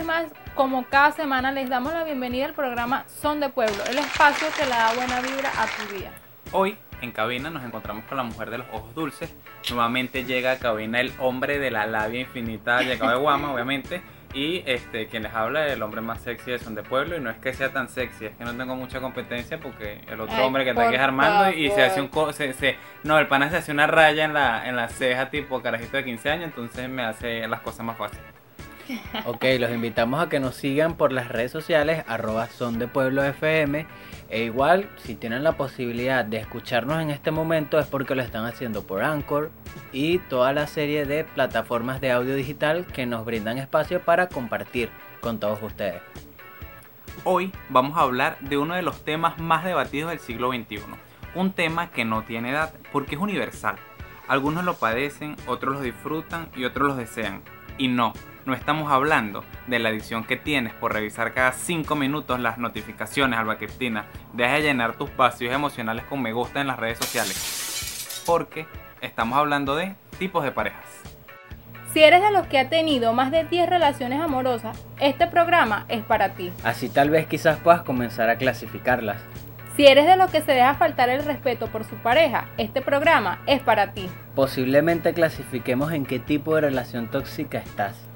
vez más, como cada semana, les damos la bienvenida al programa Son de Pueblo, el espacio que le da buena vibra a tu día. Hoy en cabina nos encontramos con la mujer de los ojos dulces. Nuevamente llega a cabina el hombre de la labia infinita, llegado de Guama, obviamente. Y este, quien les habla es el hombre más sexy de Son de Pueblo. Y no es que sea tan sexy, es que no tengo mucha competencia porque el otro Ay, hombre que está aquí es Armando y se hace un. co- Se, se- no, el pana se hace una raya en la, en la ceja, tipo carajito de 15 años. Entonces me hace las cosas más fáciles. Ok, los invitamos a que nos sigan por las redes sociales, arroba son de. E igual, si tienen la posibilidad de escucharnos en este momento es porque lo están haciendo por Anchor y toda la serie de plataformas de audio digital que nos brindan espacio para compartir con todos ustedes. Hoy vamos a hablar de uno de los temas más debatidos del siglo XXI. Un tema que no tiene edad porque es universal. Algunos lo padecen, otros lo disfrutan y otros los desean. Y no, no estamos hablando de la adicción que tienes por revisar cada 5 minutos las notificaciones al Cristina. Deja de llenar tus vacíos emocionales con me gusta en las redes sociales. Porque estamos hablando de tipos de parejas. Si eres de los que ha tenido más de 10 relaciones amorosas, este programa es para ti. Así tal vez quizás puedas comenzar a clasificarlas. Si eres de los que se deja faltar el respeto por su pareja, este programa es para ti. Posiblemente clasifiquemos en qué tipo de relación tóxica estás.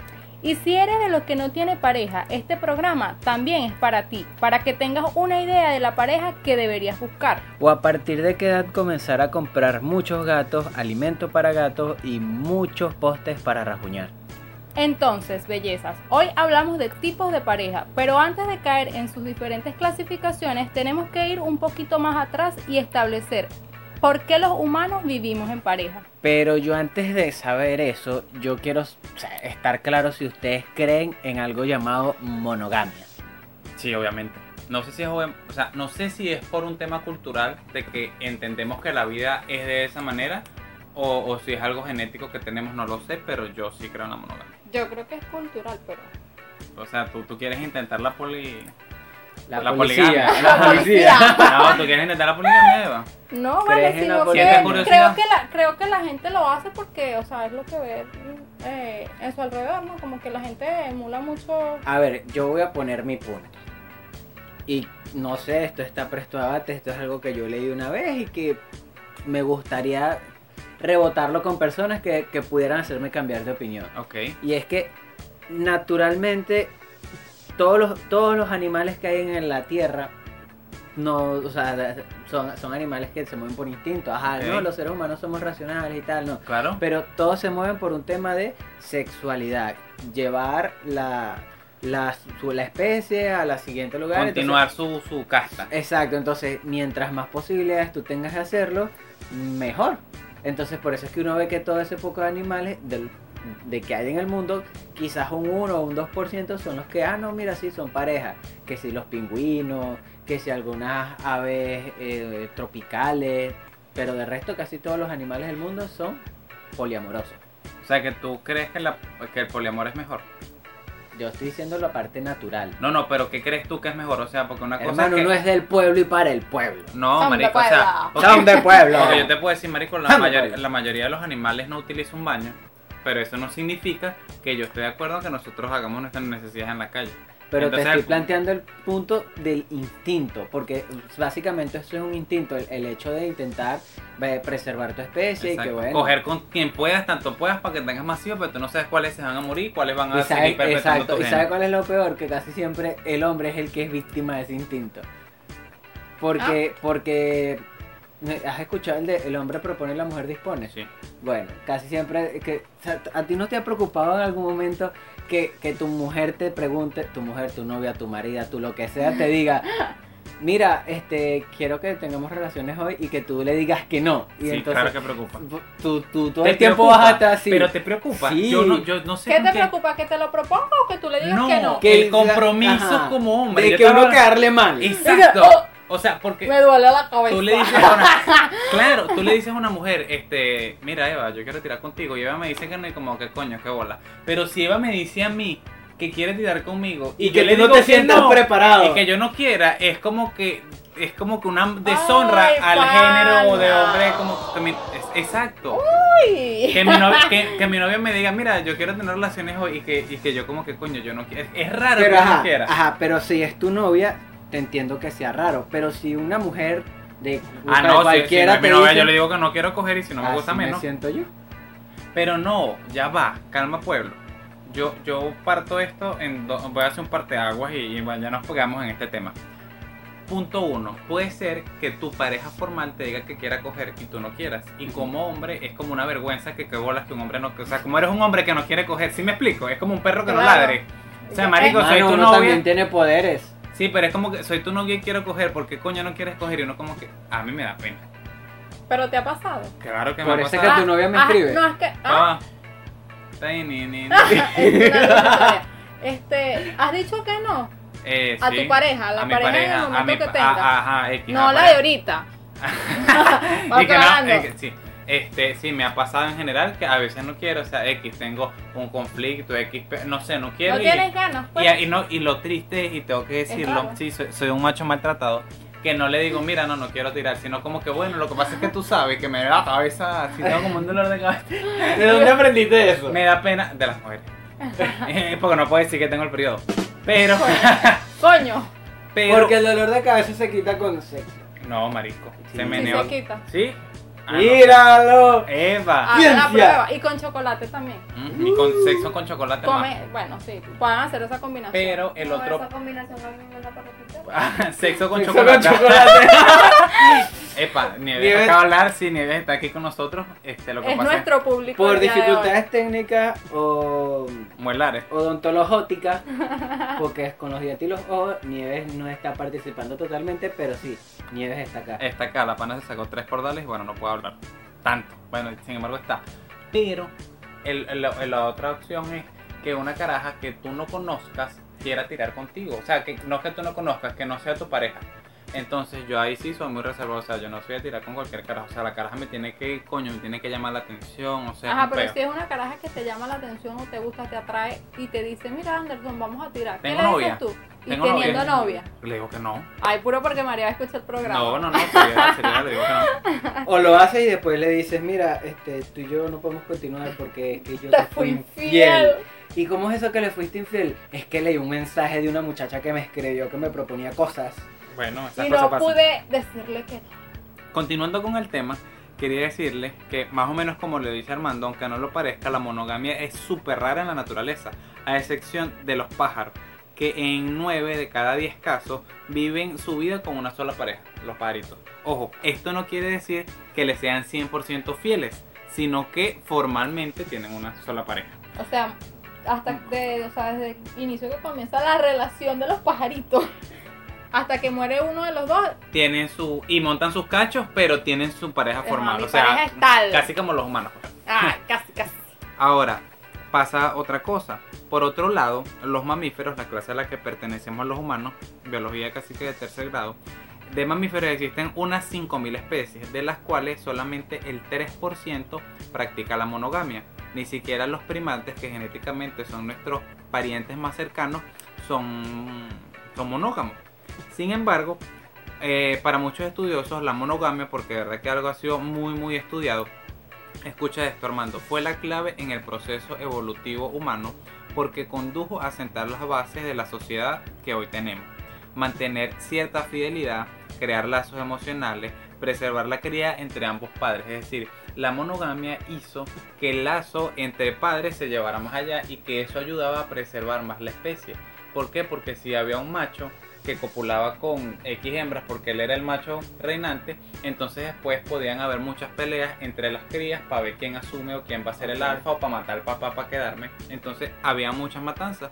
Y si eres de los que no tiene pareja, este programa también es para ti, para que tengas una idea de la pareja que deberías buscar. O a partir de qué edad comenzar a comprar muchos gatos, alimento para gatos y muchos postes para rajuñar. Entonces, bellezas, hoy hablamos de tipos de pareja, pero antes de caer en sus diferentes clasificaciones, tenemos que ir un poquito más atrás y establecer por qué los humanos vivimos en pareja. Pero yo antes de saber eso, yo quiero o sea, estar claro si ustedes creen en algo llamado monogamia. Sí, obviamente. No sé si es, o sea, no sé si es por un tema cultural de que entendemos que la vida es de esa manera o, o si es algo genético que tenemos, no lo sé, pero yo sí creo en la monogamia. Yo creo que es cultural, pero... O sea, tú, tú quieres intentar la poli... La, La policía. La policía. No, tú quieres intentar la poligamia, Eva. No, ¿Crees vale, sino que creo que, la, creo que la gente lo hace porque, o sea, es lo que ve eh, en su alrededor, ¿no? Como que la gente emula mucho... A ver, yo voy a poner mi punto. Y no sé, esto está presto a debate, esto es algo que yo leí una vez y que me gustaría rebotarlo con personas que, que pudieran hacerme cambiar de opinión. Ok. Y es que naturalmente todos los, todos los animales que hay en la tierra no, o sea, son, son animales que se mueven por instinto. Ajá, no, los seres humanos somos racionales y tal, no. Claro. Pero todos se mueven por un tema de sexualidad. Llevar la, la, su- la especie a la siguiente lugar. Continuar su, su casta. Exacto, entonces mientras más posibilidades tú tengas de hacerlo, mejor. Entonces por eso es que uno ve que todo ese poco de animales del- de que hay en el mundo, quizás un 1 o un 2% son los que, ah, no, mira, sí, son parejas. Que si los pingüinos, que si algunas aves eh, tropicales, pero de resto casi todos los animales del mundo son poliamorosos. O sea, que tú crees que, la, que el poliamor es mejor. Yo estoy diciendo la parte natural. No, no, pero ¿qué crees tú que es mejor? O sea, porque una cosa Hermano, es que... no es del pueblo y para el pueblo. No, Son de marico, o sea... pueblo. porque- Son de pueblo. Porque yo te puedo decir, marico, la, pueblo. la mayoría de los animales no utiliza un baño, pero eso no significa que yo esté de acuerdo que nosotros hagamos nuestras necesidades en la calle. Pero Entonces, te estoy el- planteando el punto del instinto, porque básicamente eso es un instinto, el, el hecho de intentar eh, preservar tu especie y que Exacto. bueno. Coger con quien puedas, tanto puedas, para que tengas más hijos, pero tú no sabes cuáles se van a morir, cuáles van a seguir sabe- perpetuando exacto, tu y gen. sabe cuál es lo peor, que casi siempre el hombre es el que es víctima de ese instinto. Porque, Ah. porque has escuchado el de el hombre propone y la mujer dispone. Sí. Bueno, casi siempre que o sea, a ti no te ha preocupado en algún momento que, que tu mujer te pregunte, tu mujer, tu novia, tu marida, tu lo que sea, te diga, mira, este, quiero que tengamos relaciones hoy y que tú le digas que no. Y Sí, entonces claro que preocupa. tú, tú todo el tiempo preocupa, vas a estar así. Pero te preocupa. Sí. Yo, no, yo no sé ¿Qué te preocupa? ¿Que te lo proponga o que tú le digas No, que no? Que- el compromiso Ajá. como hombre. de que uno quedarle mal. Exacto. Diga, O sea, porque Me duele la cabeza. tú le dices a una, claro, tú le dices a una mujer, este, mira Eva, yo quiero tirar contigo y Eva me dice que no y como que coño, qué bola. Pero si Eva me dice a mí que quiere tirar conmigo Y yo que le tú no te que sientas no, preparado. y que yo no quiera, es como que es como que una deshonra Ay, al pana. género de hombre como que mi- es, Exacto. Uy. Que mi, novio, que, que mi novio me diga, mira, yo quiero tener relaciones hoy y que, y que yo como que coño, yo no quiero. Es raro Pero que ajá, no quiera. ajá, pero si es tu novia, te entiendo que sea raro. Pero si una mujer de Ah, no, si, si cualquiera no novia, dice, yo le digo que no quiero coger y si no me gusta "Así menos. siento yo. Pero no, ya va, calma pueblo. Yo, yo parto esto en do- voy a hacer un parteaguas y, y ya nos pegamos en este tema. Punto uno, puede ser que tu pareja formal te diga que quiera coger y tú no quieras. Y como hombre es como una vergüenza que que bolas que un hombre no... O sea, como eres un hombre que no quiere coger, ¿sí me explico? Es como un perro que no ladre. O sea, marico, soy tu novia. también tiene poderes. Sí, pero es como que soy tu novia y quiero coger, porque coño no quieres coger? Y uno como que, a mí me da pena. Pero te ha pasado. Claro que Por me ha pasado. que tu novia me Ah, escribe. No, es que. Ah, Ah. Ni, ni, ni. es una linda historia. Este, has dicho que no Eh, a sí. tu pareja, a la a mi pareja, en el pareja, a momento mi que tengas. ajá, X, no la de pareja. ahorita. Y que no, es que sí. Este, sí, me ha pasado en general que a veces no quiero, o sea, X, tengo un conflicto, X, no sé, no quiero. no y, tienes ganas, pues. y, y no, y lo triste es, y tengo que decirlo, raro. sí, soy, soy un macho maltratado, que no le digo, mira, no, no quiero tirar, sino como que, bueno, lo que pasa es que tú sabes que me da la cabeza, si tengo como un dolor de cabeza. ¿De dónde aprendiste eso? Me da pena de las mujeres. Eh, Porque no puedo decir que tengo el periodo. Pero, Coño, pero. Porque el dolor de cabeza se quita con sexo. No, marico. Sí. Se si meneó. se quita. ¿Sí? Ah, no. ¡Míralo! Eva. Hagan la Ciencia. prueba. Y con chocolate también. Mm, Y con sexo con chocolate más. Bueno, sí, pueden hacer esa combinación. Pero el No, otro. Esa combinación a mí me da para. Ah, sexo con Sexo chocolate. con chocolate. Epa, Nieves Nieves. acaba de hablar. Sí, Nieves está aquí con nosotros. Este, lo que es pasa nuestro público. Por dificultades técnicas o es muelares. odontológicas, porque es con los dientes y los ojos, Nieves no está participando totalmente, pero sí, Nieves está acá. Está acá, la pana se sacó tres cordales y bueno, no puedo hablar tanto. Bueno, sin embargo está. Pero el- el- la otra opción es que una caraja que tú no conozcas quiera tirar contigo. O sea, que no que tú no conozcas, que no sea tu pareja. Entonces yo ahí sí soy muy reservado, o sea, yo no soy a tirar con cualquier caraja, o sea, la caraja me tiene que, coño, me tiene que llamar la atención, o sea, Ajá, pero peo. si es una caraja que te llama la atención o te gusta, te atrae y te dice, mira Anderson, vamos a tirar. ¿Qué Tengo le novia. dices tú? Y Tengo teniendo novia. Le digo que no. Ay, puro porque María escucha el programa. No, no, no, sería, sería, le digo que no. O lo haces y después le dices, mira, este, tú y yo no podemos continuar porque es que yo te, Te fui infiel. ¿Y cómo es eso que le fuiste infiel? Es que leí un mensaje de una muchacha que me escribió que me proponía cosas. Bueno, esas Y cosas no pasan. pude decirle que no. Continuando con el tema, quería decirles que más o menos como le dice Armando, aunque no lo parezca, la monogamia es súper rara en la naturaleza, a excepción de los pájaros, que en 9 de cada 10 casos viven su vida con una sola pareja, los pajaritos. Ojo, esto no quiere decir que le sean 100% fieles, sino que formalmente tienen una sola pareja. O sea, hasta de, o sea, desde el inicio que comienza la relación de los pajaritos. Hasta que muere uno de los dos. Tienen su y montan sus cachos, pero tienen su pareja Ajá, formal, mi o sea, pareja es tal. casi como los humanos. pues. Ah, casi, casi. Ahora, pasa otra cosa. Por otro lado, los mamíferos, la clase a la que pertenecemos los humanos, biología casi que de tercer grado, de mamíferos existen unas 5.000 especies, de las cuales solamente el 3% practica la monogamia. Ni siquiera los primates, que genéticamente son nuestros parientes más cercanos, son, son monógamos. Sin embargo, eh, para muchos estudiosos, la monogamia, porque de verdad que algo ha sido muy, muy estudiado, Escucha esto, Armando. Fue la clave en el proceso evolutivo humano porque condujo a sentar las bases de la sociedad que hoy tenemos. Mantener cierta fidelidad, crear lazos emocionales, preservar la cría entre ambos padres. Es decir, la monogamia hizo que el lazo entre padres se llevara más allá y que eso ayudaba a preservar más la especie. ¿Por qué? Porque si había un macho que copulaba con X hembras porque él era el macho reinante, entonces después podían haber muchas peleas entre las crías para ver quién asume o quién va a ser el alfa o para matar al papá para quedarme. Entonces había muchas matanzas.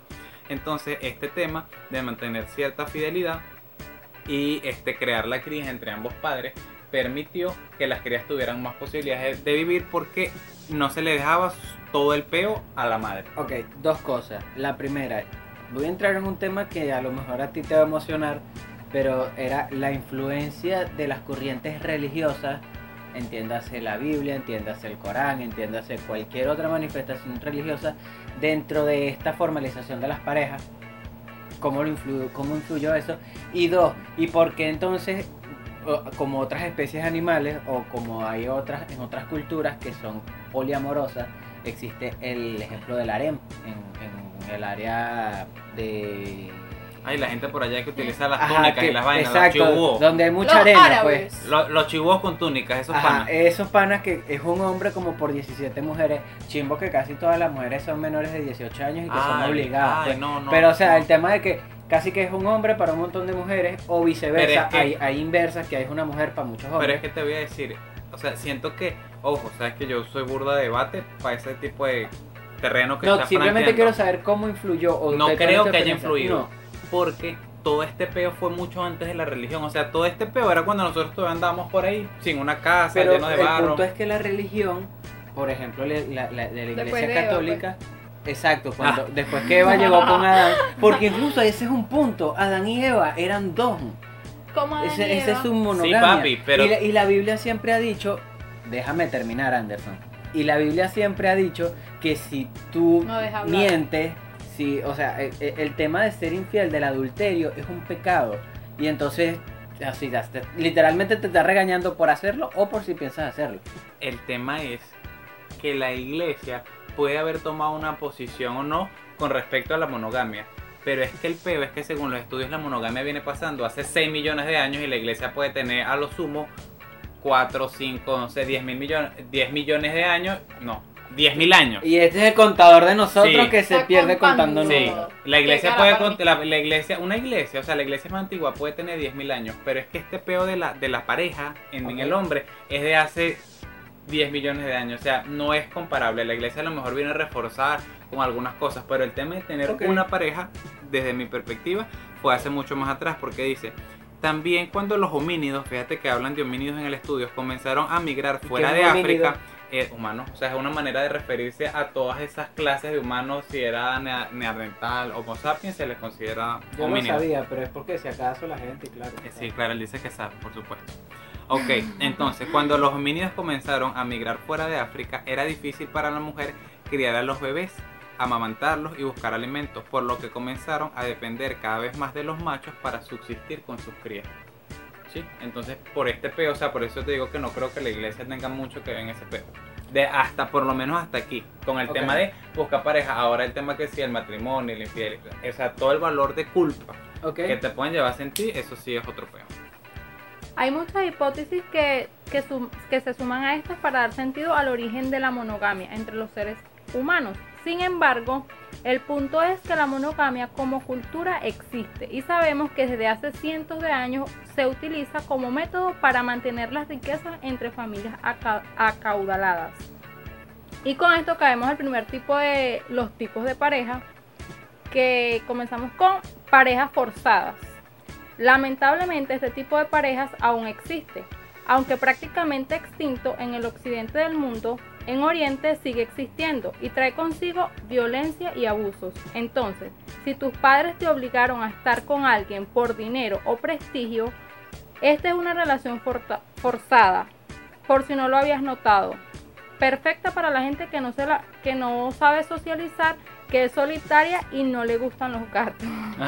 Entonces este tema de mantener cierta fidelidad y este crear la cría entre ambos padres permitió que las crías tuvieran más posibilidades de vivir porque no se le dejaba todo el peo a la madre. Ok, dos cosas. La primera, voy a entrar en un tema que a lo mejor a ti te va a emocionar, pero era la influencia de las corrientes religiosas, entiéndase la Biblia, entiéndase el Corán, entiéndase cualquier otra manifestación religiosa, dentro de esta formalización de las parejas. ¿Cómo, lo influyó, ¿Cómo influyó eso? Y dos, ¿y por qué entonces como otras especies animales o como hay otras en otras culturas que son poliamorosas, existe el ejemplo del harem en, en el área de Ay, la gente por allá que utiliza las Ajá, túnicas que- y las vainas, exacto, los chibúos. donde hay mucha Los arena, árabes. pues. Los, los chibúos con túnicas, esos Ajá, panas. esos panas que es un hombre como por 17 mujeres, chimbo que casi todas las mujeres son menores de 18 años y que son obligadas. ay, pues. no, no, Pero o sea, no. el tema de que casi que es un hombre para un montón de mujeres o viceversa, Pero es que- hay, hay inversas que hay una mujer para muchos hombres. Pero es que te voy a decir, o sea, siento que, ojo, sabes que yo soy burda de debate para ese tipo de terreno que no, estás simplemente quiero saber cómo influyó o No creo que haya influido. Porque todo este peo fue mucho antes de la religión. O sea, todo este peo era cuando nosotros todavía andábamos por ahí sin una casa, Pero lleno de el barro. punto es que la religión, por ejemplo, le- la, la- de la iglesia Eva, católica, exacto, cuando Ah. después que Eva llegó con Adán, porque incluso ese es un punto, Adán y Eva eran dos. ¿Cómo Adán y Ese, ese Eva? es un monogamia. papi, pero- y, la, y la Biblia siempre ha dicho, déjame terminar, Anderson. Y la Biblia siempre ha dicho que si tú No mientes, si, o sea, el, el- el tema de ser infiel, del adulterio, es un pecado. Y entonces, así, te- literalmente te está regañando por hacerlo o por si piensas hacerlo. El tema es que la iglesia puede haber tomado una posición o no con respecto a la monogamia. Pero es que el peo es que según los estudios la monogamia viene pasando hace 6 millones de años y la iglesia puede tener a lo sumo 4, 5, no sé, 10 mil millones, 10 millones de años, no, 10 mil años. Y este es el contador de nosotros Sí. que se Está pierde contando. contando Sí, números. la iglesia Qué puede cara, cont- la, la iglesia, una iglesia, o sea, la iglesia más antigua puede tener 10.000 años, pero es que este peo de la, de la pareja en, el hombre es de hace 10 millones de años, o sea, no es comparable. La iglesia a lo mejor viene a reforzar con algunas cosas, pero el tema de tener Ok. una pareja, desde mi perspectiva, fue hace mucho más atrás, porque dice, también cuando los homínidos, fíjate que hablan de homínidos en el estudio, comenzaron a migrar ¿Y fuera de homínido? África, eh, humanos, o sea, es una manera de referirse a todas esas clases de humanos, si era nea- neandertal, homo sapiens, se les considera Yo homínidos. sabía, pero es porque si acaso la gente, claro. Eh, Sí, claro, él dice que sabe, por supuesto. Ok, entonces, cuando los homínidos comenzaron a migrar fuera de África, era difícil para la mujer criar a los bebés, amamantarlos y buscar alimentos, por lo que comenzaron a depender cada vez más de los machos para subsistir con sus crías. ¿Sí? Entonces, por este peo, o sea, por eso te digo que no creo que la iglesia tenga mucho que ver en ese peo. De hasta, por lo menos hasta aquí, con el Ok. tema de buscar pareja. Ahora el tema que sí, el matrimonio, la infidelidad, o sea, todo el valor de culpa Ok. que te pueden llevar a sentir, eso sí es otro peo. Hay muchas hipótesis que, que, sum- que se suman a estas para dar sentido al origen de la monogamia entre los seres humanos. Sin embargo, el punto es que la monogamia como cultura existe y sabemos que desde hace cientos de años se utiliza como método para mantener las riquezas entre familias aca- acaudaladas. Y con esto caemos al primer tipo de los tipos de pareja, que comenzamos con parejas forzadas. Lamentablemente este tipo de parejas aún existe, aunque prácticamente extinto en el occidente del mundo, en Oriente sigue existiendo y trae consigo violencia y abusos. Entonces, si tus padres te obligaron a estar con alguien por dinero o prestigio, esta es una relación forzada, por si no lo habías notado. Perfecta para la gente que no sabe socializar, que es solitaria y no le gustan los gatos.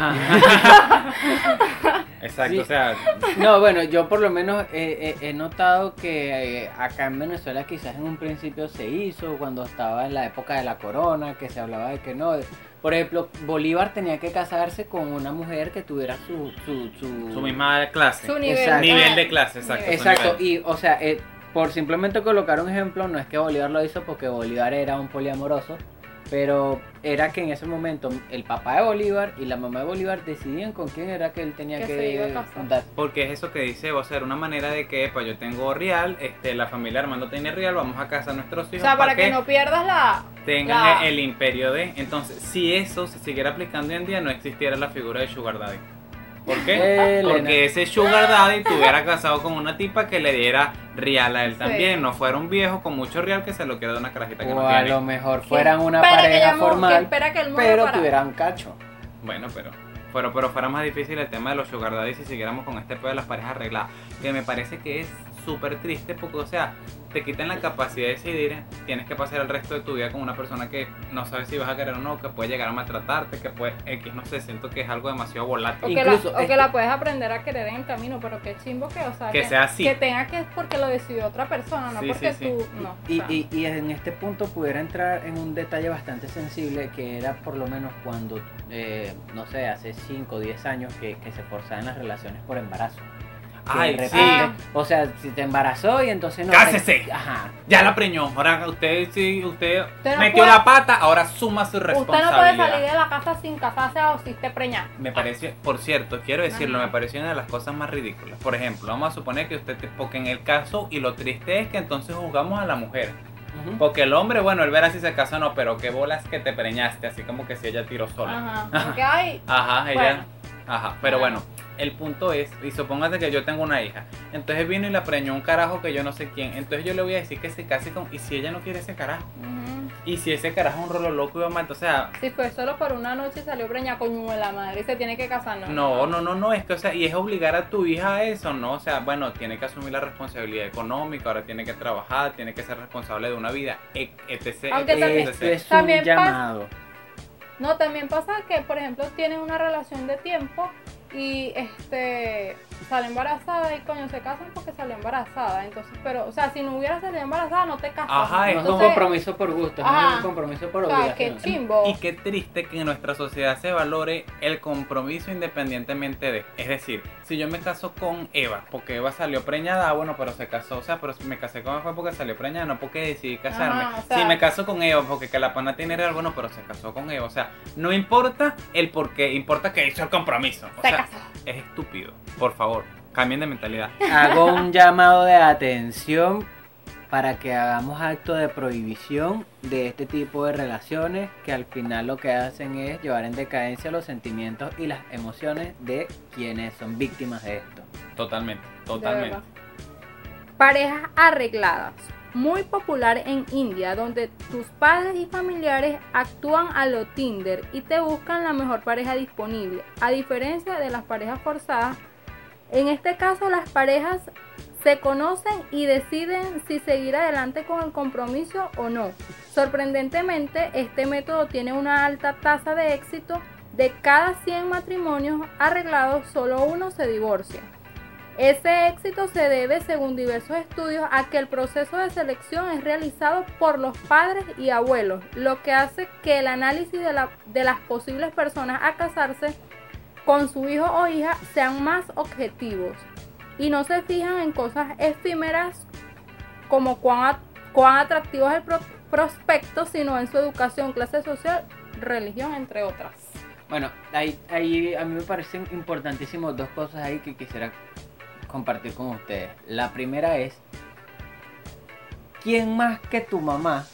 Exacto, Sí. o sea, No, bueno, yo por lo menos eh, eh, he notado que eh, acá en Venezuela quizás en un principio se hizo, cuando estaba en la época de la corona, que se hablaba de que no. Por ejemplo, Bolívar tenía que casarse con una mujer que tuviera su... Su, su, su misma clase. Su nivel, Exacto. nivel de clase, exacto. Exacto, y o sea, eh, por simplemente colocar un ejemplo, no es que Bolívar lo hizo porque Bolívar era un poliamoroso, pero era que en ese momento el papá de Bolívar y la mamá de Bolívar decidían con quién era que él tenía Que que, a juntarse. Porque es eso que dice, o sea, era una manera de que, pues yo tengo real, este, la familia Armando tiene real, vamos a casar a nuestros O hijos sea, para que no pierdas la... tengan la- el imperio de. Entonces, si eso se siguiera aplicando hoy en día, no existiera la figura de Sugar Daddy. ¿Por qué? Elena. Porque ese Sugar Daddy estuviera casado con una tipa que le diera real a él Sí. también, no fuera un viejo con mucho real que se lo quiera dar una carajita que O no a tiene. lo mejor fueran una pareja que formal, que pero para- tuvieran cacho. Bueno, pero, pero, pero fuera más difícil el tema de los sugar daddy si siguiéramos con este pedo de las parejas arregladas. Que me parece que es súper triste porque, o sea, te quiten la capacidad de decidir, tienes que pasar el resto de tu vida con una persona que no sabes si vas a querer o no, que puede llegar a maltratarte, que puede X, no sé, siento que es algo demasiado O volátil. que, la, Incluso o que la puedes aprender a querer en el camino, pero qué chimbo que, o sea, Que sea así. Que tenga que es porque lo decidió otra persona, no Sí, porque sí, sí. tú. No. Y, o sea, y- y en este punto pudiera entrar en un detalle bastante sensible que era por lo menos cuando, eh, no sé, hace 5 o 10 años que, que se forzaban las relaciones por embarazo. Ay, de sí. repente, O sea, si te embarazó y entonces no... ¡Cásese! Ajá. Ya la preñó. Ahora usted sí, usted Usted no metió puede- la pata, ahora suma su Usted no responsabilidad. puede salir de la casa sin casarse o si esté preñada. Me parece, por cierto, quiero decirlo, Ajá. me pareció una de las cosas más ridículas. Por ejemplo, vamos a suponer que usted, te- porque en el caso, y lo triste es que entonces juzgamos a la mujer. Porque el hombre, bueno, él verá si se casó o no, pero qué bolas que te preñaste, así como que si ella tiró sola. Ajá. Porque hay. Ajá, ella. Bueno. Ajá, pero bueno, el punto es, y supóngase que yo tengo una hija, entonces vino y la preñó un carajo que yo no sé quién, entonces yo le voy a decir que se case con, y si ella no quiere ese carajo, y si ese carajo es un rolo loco y va mal, o sea, Si fue solo por una noche y salió preñada con la madre y se tiene que casar, no. no, no, no, no, es que, o sea, y es obligar a tu hija a eso, ¿no? O sea, bueno, tiene que asumir la responsabilidad económica, ahora tiene que trabajar, tiene que ser responsable de una vida, e- etc. Aunque etc, también- etc. es un También pasa- llamado. No, también pasa que, por ejemplo, tienen una relación de tiempo y este sale embarazada y coño se casan porque salió embarazada. Entonces, pero, o sea, si no hubiera salido embarazada, no te casas. Ajá, No es un compromiso por gusto, Ajá. es un compromiso por o sea, qué obligación. chimbo. Y qué triste que en nuestra sociedad se valore el compromiso independientemente de. Es decir, si yo me caso con Eva, porque Eva salió preñada, ah, bueno, pero se casó, o sea, pero si me casé con Eva fue porque salió preñada, no porque decidí casarme. Ajá, o sea- si me caso con Eva, porque que la pana tiene real, bueno, pero se casó con Eva. O sea, no importa el por qué, importa que hizo el compromiso. O se sea, es estúpido. Por favor, cambien de mentalidad. Hago un llamado de atención para que hagamos acto de prohibición de este tipo de relaciones que al final lo que hacen es llevar en decadencia los sentimientos y las emociones de quienes son víctimas de esto. Totalmente, totalmente. Parejas arregladas. Muy popular en India, donde tus padres y familiares actúan a lo Tinder y te buscan la mejor pareja disponible. A diferencia de las parejas forzadas, en este caso las parejas se conocen y deciden si seguir adelante con el compromiso o no. Sorprendentemente, este método tiene una alta tasa de éxito. De cada 100 matrimonios arreglados, solo uno se divorcia. Ese éxito se debe, según diversos estudios, a que el proceso de selección es realizado por los padres y abuelos, lo que hace que el análisis de, la- de las posibles personas a casarse con su hijo o hija sean más objetivos y no se fijan en cosas efímeras como cuán, cuán atractivo es el pro- prospecto, sino en su educación, clase social, religión, entre otras. Bueno, ahí, ahí a mí me parecen importantísimas dos cosas ahí que quisiera compartir con ustedes. La primera es, ¿quién más que tu mamá,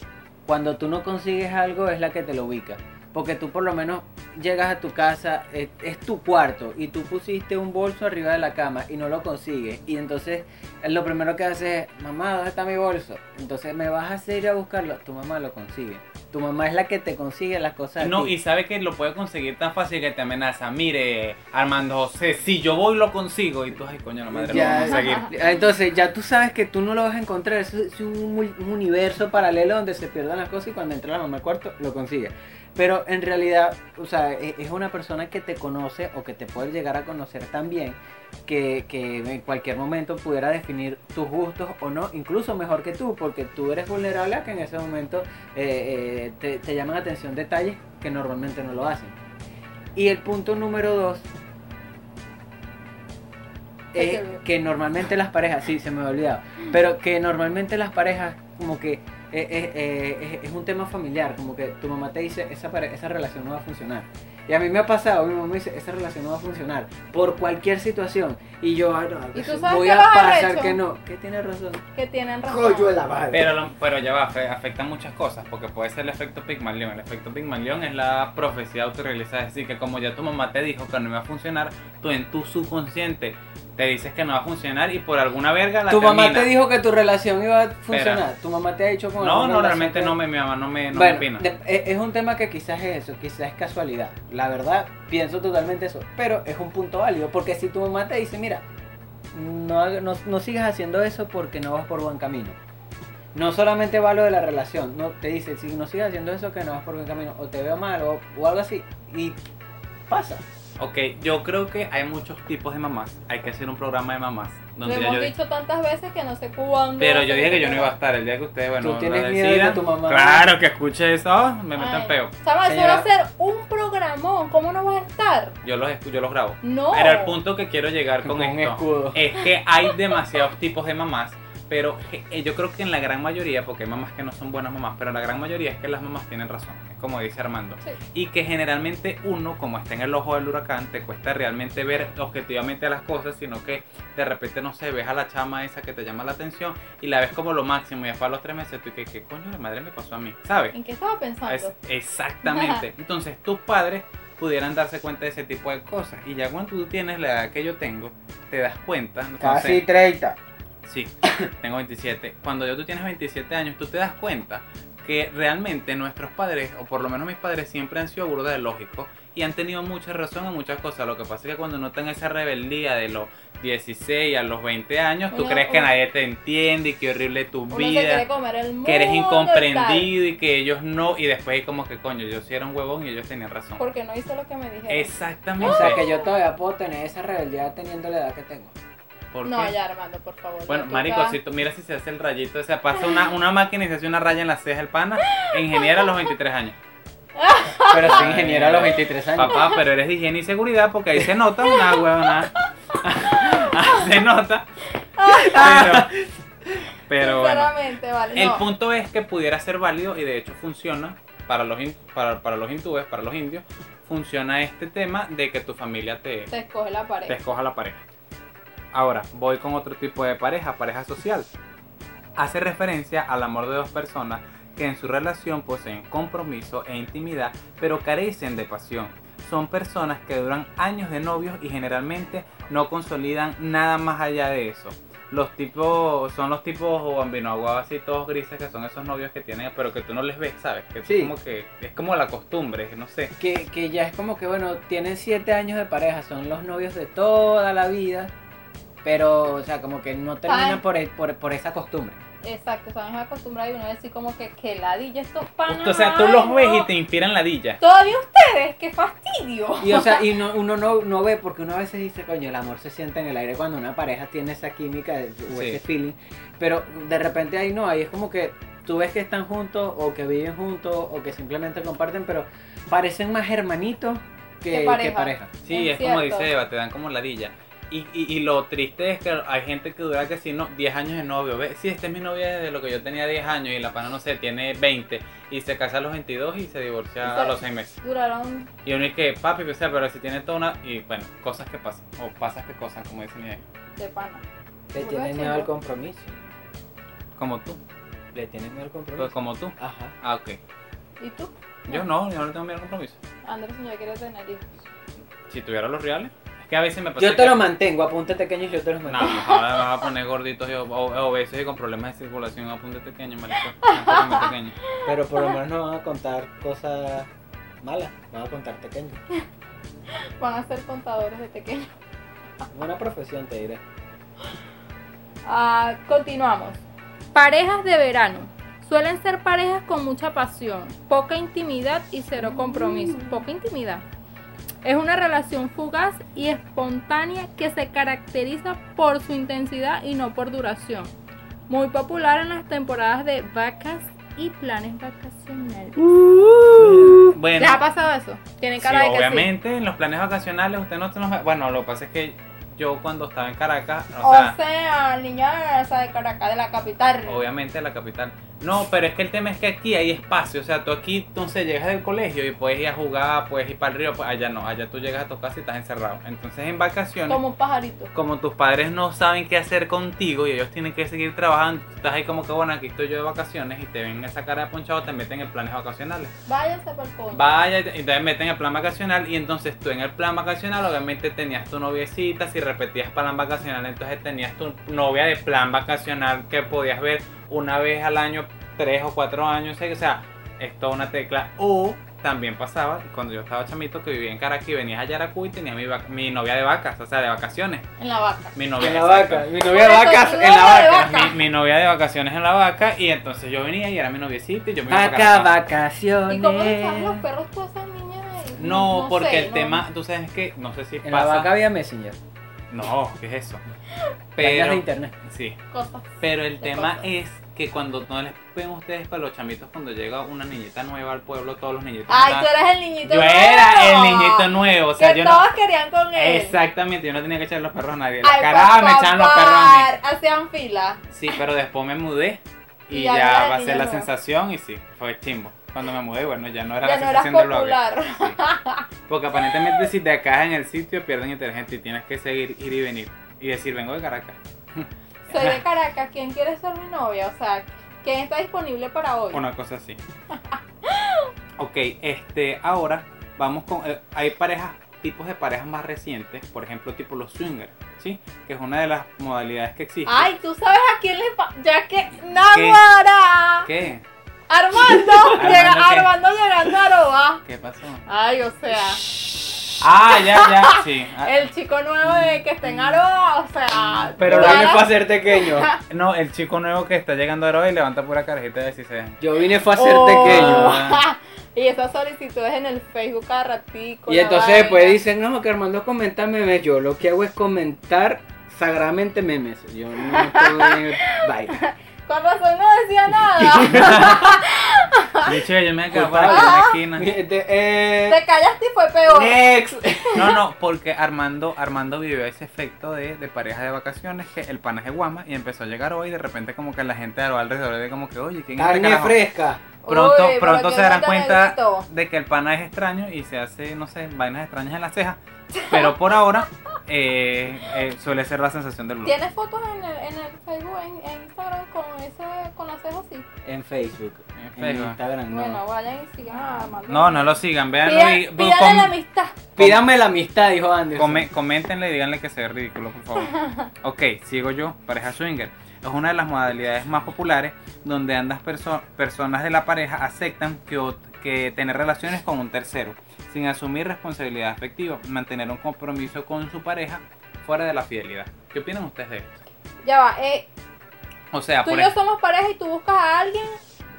cuando tú no consigues algo, es la que te lo ubica? Porque tú por lo menos llegas a tu casa, es, es tu cuarto, y tú pusiste un bolso arriba de la cama y no lo consigues. Y entonces lo primero que haces es, mamá, ¿dónde está mi bolso? Entonces me vas a hacer ir a buscarlo. Tu mamá lo consigue. Tu mamá es la que te consigue las cosas. No, y sabe que lo puede conseguir tan fácil que te amenaza. Mire, Armando José, si yo voy lo consigo. Y tú, ay, coño, la madre, Ya, lo vamos a conseguir. Entonces ya tú sabes que tú no lo vas a encontrar, es, es un universo paralelo donde se pierdan las cosas y cuando entra la mamá al cuarto lo consigue. Pero en realidad, o sea, e- es una persona que te conoce o que te puede llegar a conocer tan bien que, que en cualquier momento pudiera definir tus gustos o no, incluso mejor que tú, porque tú eres vulnerable a que en ese momento eh, eh, te, te llaman la atención detalles que normalmente no lo hacen. Y el punto número dos olvidó. que normalmente las parejas, sí, se me había olvidado, pero que normalmente las parejas como que eh, eh, eh, es, es un tema familiar, como que tu mamá te dice, esa, esa relación no va a funcionar. Y a mí me ha pasado, mi mamá me dice, esa relación no va a funcionar por cualquier situación. Y yo, "Ay, no, ¿Y tú sabes voy a pasar que no. Que tiene razón. Que tienen razón. Pero, lo- pero ya va, afe- afecta muchas cosas, porque puede ser el efecto Pigmalión. El efecto Pigmalión es la profecía autorrealizada, es decir, que como ya tu mamá te dijo que no iba a funcionar, tú en tu subconsciente te dices que no va a funcionar y por alguna verga la Tu mamá te dijo que tu relación iba a funcionar. Tu mamá te ha dicho con No, no, realmente que- no me, mi mamá no me, no me opina. de- e- es un tema que quizás es eso, quizás es casualidad. La verdad, pienso totalmente eso. Pero es un punto válido, porque si tu mamá te dice, mira, no, no, no sigas haciendo eso porque no vas por buen camino. no solamente va lo de la relación, no te dice, si no sigues haciendo eso que no vas por buen camino, o te veo mal, o, o algo así, y pasa. Ok, yo creo que hay muchos tipos de mamás. Hay que hacer un programa de mamás. Lo Donde ya hemos yo- dicho tantas veces que no sé cuándo. Pero yo dije que yo no iba a estar el día que ustedes, bueno, Tú tienes lo miedo de tu mamá- Claro que escuche eso, ah, me meten Ay, peo. Chama, eso va a ser un programón. ¿Cómo no vas a estar? Yo los, yo los grabo. No. Pero el punto que quiero llegar con Con un esto escudo. es que hay demasiados tipos de mamás, pero eh, yo creo que en la gran mayoría, porque hay mamás que no son buenas mamás, pero la gran mayoría es que las mamás tienen razón, es como dice Armando. Sí. Y que generalmente uno, como está en el ojo del huracán, te cuesta realmente ver objetivamente las cosas, sino que de repente, no sé, ves a la chama esa que te llama la atención y la ves como lo máximo y después a los tres meses tú y que, ¿qué coño de madre me pasó a mí? ¿Sabes? ¿En qué estaba pensando? Es- exactamente. Entonces tus padres pudieran darse cuenta de ese tipo de cosas. Y ya cuando tú tienes la edad que yo tengo, te das cuenta. Casi Entonces, 30. Sí, tengo 27. Cuando yo tú tienes 27 años, tú te das cuenta que realmente nuestros padres, o por lo menos mis padres, siempre han sido burda de lógicos y han tenido mucha razón en muchas cosas. Lo que pasa es que cuando no están esa rebeldía de los 16 a los 20 años, tú Uno- crees que nadie te entiende y que horrible tu Uno vida se quiere comer el mundo. que eres incomprendido y que ellos no, y después como que coño, yo sí era un huevón y ellos tenían razón. Porque no hice lo que me dijeron. Exactamente. O sea que yo todavía puedo tener esa rebeldía teniendo la edad que tengo. ¿Por No, qué? ya Armando, por favor. Bueno, marico, si tú mira si se hace el rayito, o sea, pasa una, una máquina y se hace una raya en la ceja el pana, ingeniera a los 23 años. Pero soy ingeniero a los 23 años. Papá, pero eres de higiene y seguridad porque ahí se nota una huevona. se nota. Pero, pero bueno. Vale. El no. punto es que pudiera ser válido y de hecho funciona para los, in- para, para los hindúes, para los indios, funciona este tema de que tu familia te, Te escoge la te pareja. escoja la pareja. Ahora, voy con otro tipo de pareja, pareja social. Hace referencia al amor de dos personas que en su relación poseen compromiso e intimidad, pero carecen de pasión. Son personas que duran años de novios y generalmente no consolidan nada más allá de eso. Los tipos, son los tipos bambino aguados así todos grises que son esos novios que tienen, pero que tú no les ves, ¿sabes? Que Sí. como que es como la costumbre, no sé. Que, que ya es como que, bueno, tienen 7 años de pareja, son los novios de toda la vida. Pero, o sea, como que no terminan por, el- por, por esa costumbre. Exacto, estamos acostumbrados y uno decir como que, que ladilla estos panas. O sea, tú los ves no. y te inspiran ladilla. Todavía ustedes, qué fastidio. Y o sea, y no, uno no, no ve, porque uno a veces dice, coño, el amor se siente en el aire cuando una pareja tiene esa química o Sí. ese feeling. Pero de repente ahí no, ahí es como que tú ves que están juntos o que viven juntos o que simplemente comparten, pero parecen más hermanitos que, Que que pareja. Sí, Es es, como dice Eva, te dan como ladilla. Y, y, y lo triste es que hay gente que dura que si no, 10 años de novio. ¿Ves? Sí, esta es mi novia desde lo que yo tenía 10 años y la pana, no sé, tiene 20 y se casa a los 22 y se divorcia a los 6 meses. Duraron. Y uno es que, papi, o sea, pero si tiene toda una... Y bueno, cosas que pasan, o pasas que cosas, como dicen ahí. de pana. Le tienen miedo al compromiso. Como tú, Le tienen miedo al pues compromiso. como tú. Ajá. Ah, ok. ¿Y tú? Yo no, yo no tengo miedo al compromiso. Andrés ya quiere tener hijos. Si tuviera los reales, es que a veces me pasa Yo te que- lo mantengo, apúntate pequeños, yo te los No, mantengo. ahora me vas a poner gorditos y obesos y con problemas de circulación. Apunte pequeño, marico. Apunte pequeño. Pero por lo menos no van a contar cosas malas, van a contar pequeños. Van a ser contadores de pequeños. Buena profesión, te diré. Ah, continuamos. Parejas de verano. Suelen ser parejas con mucha pasión, poca intimidad y cero compromiso. Poca intimidad. Es una relación fugaz y espontánea que se caracteriza por su intensidad y no por duración. Muy popular en las temporadas de vacas y planes vacacionales. Bueno, ¿Les ha pasado eso? Tienen sí, cara de que sí. obviamente en los planes vacacionales usted no se nos... Bueno, lo que pasa es que yo cuando estaba en Caracas, o O sea, sea, niña esa de Caracas, de la capital. obviamente la capital. No, pero es que el tema es que aquí hay espacio, o sea, tú aquí, entonces llegas del colegio y puedes ir a jugar, puedes ir para el río, pues allá no, allá tú llegas a tu casa y estás encerrado. Entonces en vacaciones... Como un pajarito. como tus padres no saben qué hacer contigo y ellos tienen que seguir trabajando, tú estás ahí como que bueno, aquí estoy yo de vacaciones y te ven esa cara de ponchado, te meten en planes vacacionales. Váyase por coño. Vaya, y te meten en el plan vacacional y entonces tú en el plan vacacional obviamente tenías tu noviecita, si repetías plan vacacional entonces tenías tu novia de plan vacacional que podías ver una vez al año, tres o cuatro años, o sea, es toda una tecla. O también pasaba cuando yo estaba chamito que vivía en Caracas y venía a Yaracuy y tenía mi, mi novia de vacas, o sea, de vacaciones. En la vaca. Mi novia En la exacto. vaca. Mi novia de vacas en la vaca. vaca. Mi, mi novia de vacaciones en la vaca y entonces yo venía y era mi noviecita y yo me iba para Vaca, vacaciones. ¿Y cómo estaban los perros todas esas niñas ahí? No, porque sé, el no. tema, tú sabes que, no sé si En la pasa. vaca había Messenger. No, ¿qué es eso? Pero, de internet. sí, Cosas. pero el De tema cosas. es que cuando no les ven ustedes para los chamitos cuando llega una niñita nueva al pueblo, todos los niñitos. Ay, están- tú eres el niñito yo nuevo. era el niñito nuevo, o sea, que yo no. todos querían con él. Exactamente, yo no tenía que echar los perros a nadie. La caraja por me echaban los perros a mí. Hacían fila. Sí, pero después me mudé y, Y ya va a ser la nuevo. sensación y sí, fue chimbo. Cuando me mudé, bueno, ya no era Ya la no eras sensación del popular. Sí. Porque aparentemente si te caes en el sitio pierden inteligente y tienes que seguir ir y venir y decir vengo de Caracas. Soy de Caracas. ¿Quién quiere ser mi novia? O sea, ¿quién está disponible para hoy? Una cosa así. ok, este, ahora vamos con. eh, hay parejas, tipos de parejas más recientes, por ejemplo, tipo los swingers, ¿sí? Que es una de las modalidades que existe. Ay, tú sabes a quién le pasa. Ya que. ¡Naguara! ¿Qué? Armando. llega- ¿Armando qué? Armando llegando a Aroa. ¿Qué pasó? Ay, o sea. Ah, ya, ya, sí. El chico nuevo de que está en Aroa, o sea. Pero Yo la- vine Clara- fue a ser pequeño. No, el chico nuevo que está llegando ahora y levanta pura carajita de 16 años. Yo vine fue a ser Oh. pequeño. y esas solicitudes en el Facebook cada ratico. Y entonces después dicen, no, que Armando comenta memes. Yo lo que hago es comentar sagradamente memes. Yo no estoy en baila. Con razón no decía nada. De hecho, yo me aquí en la esquina. Este, eh, Te callaste y fue peor. next. No, no, porque Armando, Armando vivió ese efecto de, de pareja de vacaciones que el pana es de Guama y empezó a llegar hoy y de repente como que la gente al alrededor de como que, oye, ¿quién es este fresca. Pronto, Uy, pronto se darán cuenta negrito. de que el pana es extraño y se hace, no sé, vainas extrañas en las cejas. Pero por ahora eh, eh, suele ser la sensación del blog. ¿Tienes fotos en el, en el Facebook, en, en Instagram con ese, con las cejas así? En Facebook. En En Facebook. Instagram, no. Bueno, vayan y sigan a Armando. No, no lo sigan, veanlo Pida- y pídale com- la amistad. Pídame la amistad, dijo Anderson. come- coméntenle y díganle que se ve ridículo, por favor. Ok, sigo yo, pareja swinger. Es una de las modalidades más populares donde ambas perso- personas de la pareja aceptan que, que tener relaciones con un tercero, sin asumir responsabilidad afectiva, mantener un compromiso con su pareja fuera de la fidelidad. ¿Qué opinan ustedes de esto? Ya va, eh, O sea, tú por y yo somos pareja y tú buscas a alguien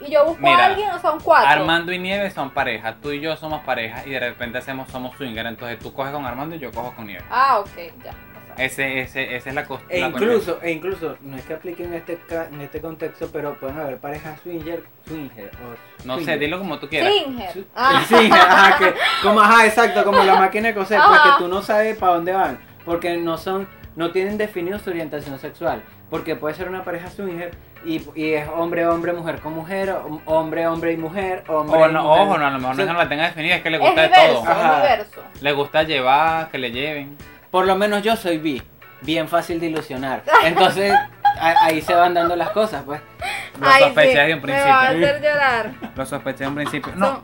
y yo busco Mira, a alguien o son cuatro. Armando y Nieves son pareja, tú y yo somos pareja y de repente hacemos somos swinger, entonces tú coges con Armando y yo cojo con Nieves. Ah, ok, ya. Ese, ese, esa es la cosa. E incluso, e incluso, no es que aplique en este, ca- en este contexto, pero pueden haber parejas swinger, swinger o No sé, swinger. dilo como tú quieras. Singer. Sí, Ah, ajá, que, como, ajá, exacto, como la máquina de coser, pues Ajá. que tú no sabes para dónde van, porque no son, no tienen definido su orientación sexual, porque puede ser una pareja swinger y, y es hombre, hombre, mujer con mujer, hombre, hombre y mujer, hombre O y no, mujer. ojo, no, a lo mejor no, O sea, no la tenga definida, es que le es gusta de todo. Es diverso. Le gusta llevar, que le lleven. Por lo menos yo soy bi, bien fácil de ilusionar, entonces a- ahí se van dando las cosas, pues. Lo Ay, sospeché sí, desde un Me va a principio. hacer llorar. Lo sospeché desde un principio. No,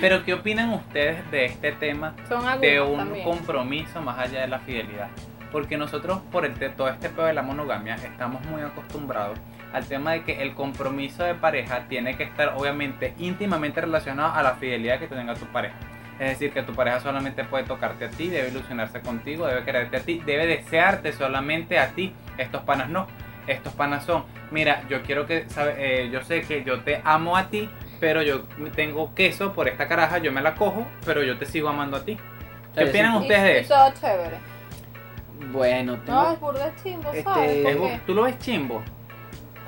pero ¿qué opinan ustedes de este tema Son de un también. compromiso más allá de la fidelidad? Porque nosotros, por el, todo este pedo de la monogamia, estamos muy acostumbrados al tema de que el compromiso de pareja tiene que estar obviamente íntimamente relacionado a la fidelidad que tenga tu pareja. Es decir, que tu pareja solamente puede tocarte a ti, debe ilusionarse contigo, debe quererte a ti, debe desearte solamente a ti. Estos panas no. Estos panas son, mira, yo quiero que, sabe, eh, yo sé que yo te amo a ti, pero yo tengo queso por esta caraja, yo me la cojo, pero yo te sigo amando a ti. ¿Qué opinan sí- ustedes de Y, eso? todo chévere. Bueno, tengo- No, es burda chimbo, Este, ¿sabes? es ¿Tú lo ves chimbo?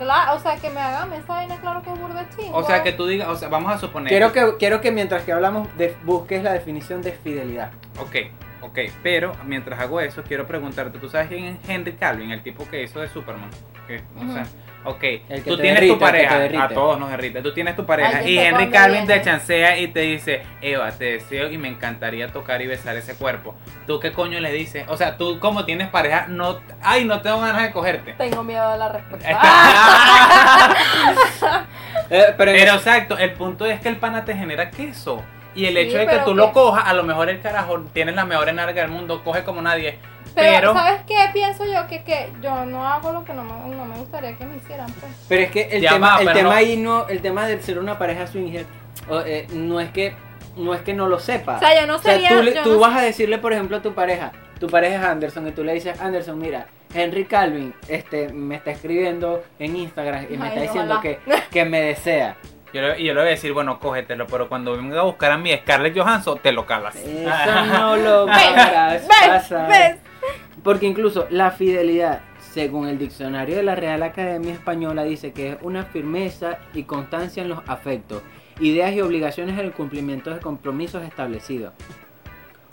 Claro, o sea, que me hagan esa vaina, claro que es burda. O sea, que tú digas, o sea, vamos a suponer. quiero que, quiero que mientras que hablamos de, busques la definición de fidelidad. Ok, ok, pero mientras hago eso, quiero preguntarte, ¿tú sabes quién es Henry Calvin, el tipo que hizo de Superman? Que, o sea, ok, El que tú te tienes derrite, tu el que pareja, a todos nos derrite, tú tienes tu pareja y Henry Calvin te chancea y te dice, Eva, te deseo y me encantaría tocar y besar ese cuerpo. ¿Tú qué coño le dices? O sea, tú como tienes pareja, no, ay, no tengo ganas de cogerte. Tengo miedo de la respuesta. Eh, pero, Pero exacto, el punto es que el pana te genera queso. Y el Sí, hecho de que tú lo cojas, a lo mejor el carajo tienes la mejor enarga del mundo, coge como nadie. Pero, Pero, ¿sabes qué? Pienso yo que, que yo no hago lo que no me, no me gustaría que me hicieran, pues. pero es que el Ya tema, va, el tema no- ahí no, el tema de ser una pareja swinger, eh, no es que no es que no lo sepa. O sea, yo no O sea, sería. tú, le- yo tú no vas a decirle, por ejemplo, a tu pareja, tu pareja es Anderson, y tú le dices, Anderson, mira, Henry Calvin este, me está escribiendo en Instagram y me está diciendo ojalá. que, que me desea. Yo le- y yo le voy a decir, bueno, cógetelo, pero cuando venga a buscar a mi Scarlett Johansson, te lo calas. Eso no lo. ¿Ves? Porque incluso la fidelidad, según el diccionario de la Real Academia Española, dice que es una firmeza y constancia en los afectos, ideas y obligaciones en el cumplimiento de compromisos establecidos.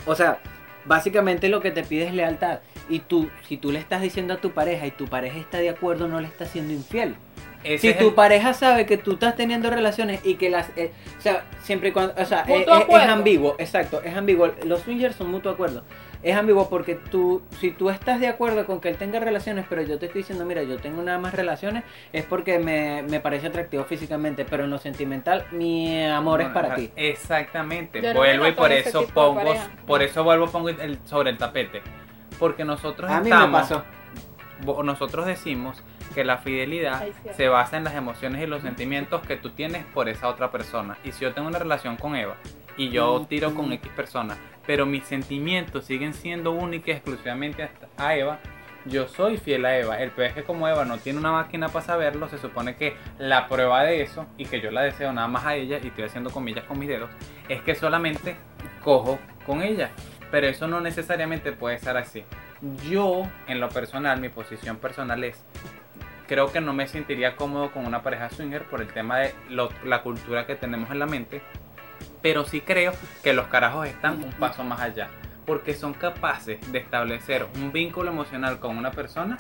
O sea, básicamente lo que te pide es lealtad. Y tú, si tú le estás diciendo a tu pareja y tu pareja está de acuerdo, no le estás siendo infiel. Ese Si tu el- pareja sabe que tú estás teniendo relaciones y que las... eh, o sea, siempre y cuando... O sea, eh, eh, es, ambiguo, exacto, es ambiguo. Los swingers son mutuo acuerdo. Es ambiguo porque tú, si tú estás de acuerdo con que él tenga relaciones, pero yo te estoy diciendo, mira, yo tengo nada más relaciones, es porque me, me parece atractivo físicamente, pero en lo sentimental, mi amor es para ti. Exactamente. Yo vuelvo y por eso pongo, por eso vuelvo pongo el, sobre el tapete. Porque nosotros A mí estamos, me pasó. nosotros decimos que la fidelidad se basa en las emociones y los sentimientos que tú tienes por esa otra persona. Y si yo tengo una relación con Eva y yo Mm, tiro con. X persona, pero mis sentimientos siguen siendo únicos y exclusivamente a Eva, yo soy fiel a Eva. El peor es que como Eva no tiene una máquina para saberlo, se supone que la prueba de eso, y que yo la deseo nada más a ella, y estoy haciendo comillas con mis dedos, es que solamente cojo con ella. Pero eso no necesariamente puede ser así. Yo, en lo personal, mi posición personal es, creo que no me sentiría cómodo con una pareja swinger por el tema de lo- la cultura que tenemos en la mente. Pero sí creo que los carajos están un paso más allá. Porque son capaces de establecer un vínculo emocional con una persona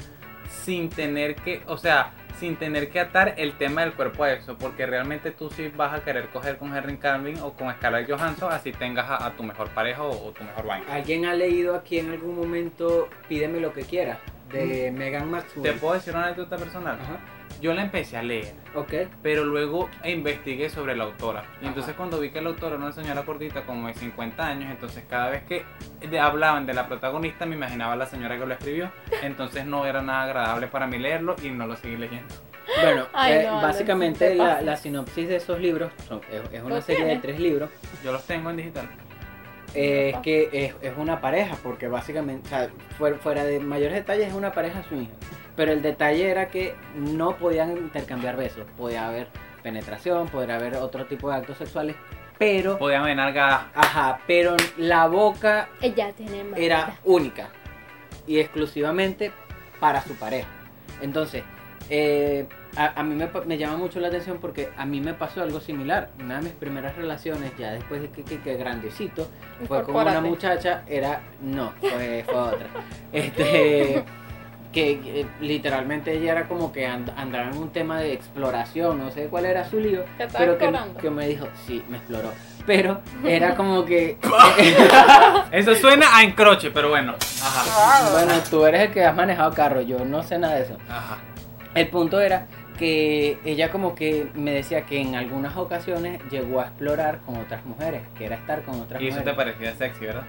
sin tener que, o sea, sin tener que atar el tema del cuerpo a eso. Porque realmente tú sí vas a querer coger con Henry Calvin o con Scarlett Johansson, así tengas a, a tu mejor pareja o, o tu mejor vaina. ¿Alguien ha leído aquí en algún momento Pídeme lo que quieras? De Megan ¿Te Maxwell. puedo decir una anécdota personal? Ajá, Yo la empecé a leer. ok. pero luego investigué sobre la autora. Y Ajá. entonces cuando vi que la autora era una señora gordita como de 50 años, entonces cada vez que hablaban de la protagonista me imaginaba a la señora que lo escribió. Entonces no era nada agradable para mí leerlo y no lo seguí leyendo. Bueno, Ay, eh, no, básicamente te la, sinopsis de esos libros son- es, es una ¿Los serie de tres libros. Yo los tengo en digital. Eh, es que es, es una pareja, porque básicamente, o sea, fuera, fuera de mayores detalles, es una pareja swing. Pero el detalle era que no podían intercambiar besos. Podía haber penetración, podría haber otro tipo de actos sexuales, pero, Podían haber nalgadas. ajá, pero la boca Ella tiene más. era única y exclusivamente para su pareja. Entonces, eh, a, a mí me, me llama mucho la atención porque a mí me pasó algo similar. Una de mis primeras relaciones, ya después de que, que, que grandecito, fue con una muchacha, era, no, fue, fue otra. Este, que, que literalmente ella era como que and- andaba en un tema de exploración, no sé cuál era su lío, ¿Te estaba pero que, que me dijo, sí, me exploró. Pero era como que... Eso suena a encroche, pero bueno. Ajá. Bueno, tú eres el que has manejado carro, yo no sé nada de eso. Ajá. El punto era que ella como que me decía que en algunas ocasiones llegó a explorar con otras mujeres, que era estar con otras Y eso te mujeres. parecía sexy, ¿verdad?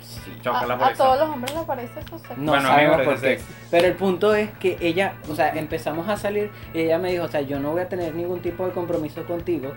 Sí. Por a eso. todos los hombres les parece eso sexy. No Bueno, a mí me sabemos parece por qué. sexy. Pero el punto es que ella, o sea, empezamos a salir y ella me dijo, o sea, yo no voy a tener ningún tipo de compromiso contigo.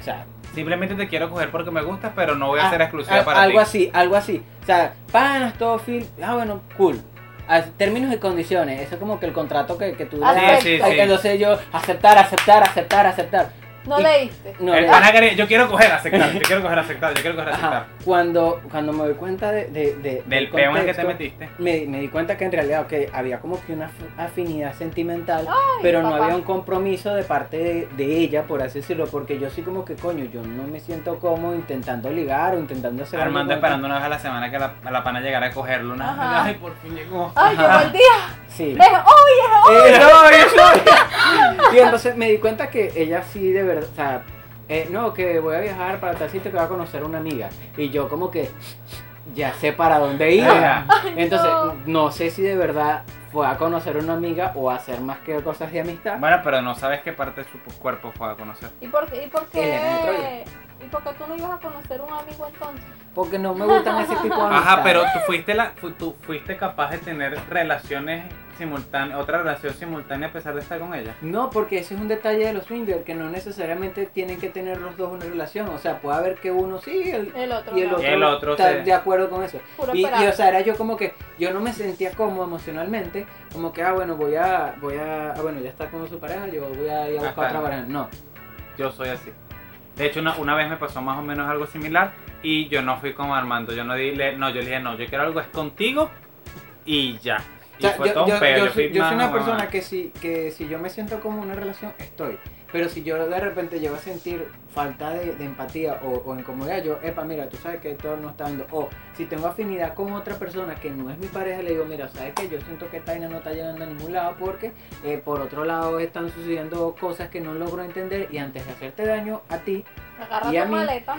O sea, Simplemente te quiero coger porque me gustas, pero no voy a ah, ser exclusiva al- para algo ti. así, algo así. O sea, panas, todo fin, ah, bueno, cool. A términos y condiciones, eso es como que el contrato que, que tú Ah, das. Sí, sí, Ay, sí. Entonces yo, aceptar, aceptar, aceptar, aceptar. No Y- leíste. No, El le- pana quería- yo quiero coger, aceptar. Yo quiero coger, aceptar. Yo quiero coger, aceptar. Ajá. Cuando, cuando me doy cuenta de, de- de- Del peo en el que te metiste. Me, me di cuenta que en realidad ok, había como que una af- afinidad sentimental, Ay, pero no había un compromiso de parte de, de ella, por así decirlo, porque yo sí como que coño, yo no me siento cómodo intentando ligar o intentando hacer Armando esperando una vez a la semana que la, a la pana llegara a cogerlo. Ajá. Ay, por fin llegó. Ay, llegó el día. Sí. Es hoy, es hoy. Eso, eso. Y entonces me di cuenta que ella sí de verdad, o sea, eh, no, que voy a viajar para tal sitio que voy a conocer a una amiga. Y yo como que ya sé para dónde ir. Entonces, no. no sé si de verdad fue a conocer a una amiga o a hacer más que cosas de amistad. Bueno, pero no sabes qué parte de su cuerpo fue a conocer. ¿Y por qué? ¿Y por qué? ¿Y por qué tú no ibas a conocer un amigo entonces? Porque no me gustan ese tipo de amistades. Ajá, pero tú fuiste, la, fu- tú fuiste capaz de tener relaciones simultánea, otra relación simultánea a pesar de estar con ella. No, porque ese es un detalle de los swingers, que no necesariamente tienen que tener los dos una relación. O sea, puede haber que uno sí el- El otro. y el otro, Y el otro está se- de acuerdo con eso. Y, o sea, era yo como que, yo no me sentía cómodo emocionalmente, como que, ah, bueno, voy a, voy a, ah, bueno, ya está con su pareja, yo voy a ir a buscar Ajá. otra pareja. No, Yo soy así. De hecho, una, una vez me pasó más o menos algo similar y yo no fui como Armando. Yo no dije, no, yo le dije, no, yo quiero algo es contigo y ya. Y O sea, fue yo, todo un yo- peo, yo yo soy, yo soy una persona que si, que si yo me siento como en una relación, estoy. Pero si yo de repente llego a sentir falta de, de empatía o, o incomodidad, yo, epa, mira, tú sabes que esto no está dando. O si tengo afinidad con otra persona que no es mi pareja, le digo, mira, sabes que yo siento que esta vaina no está llegando a ningún lado porque eh, por otro lado están sucediendo cosas que no logro entender y antes de hacerte daño a ti, Agarra y a tu mí- maleta.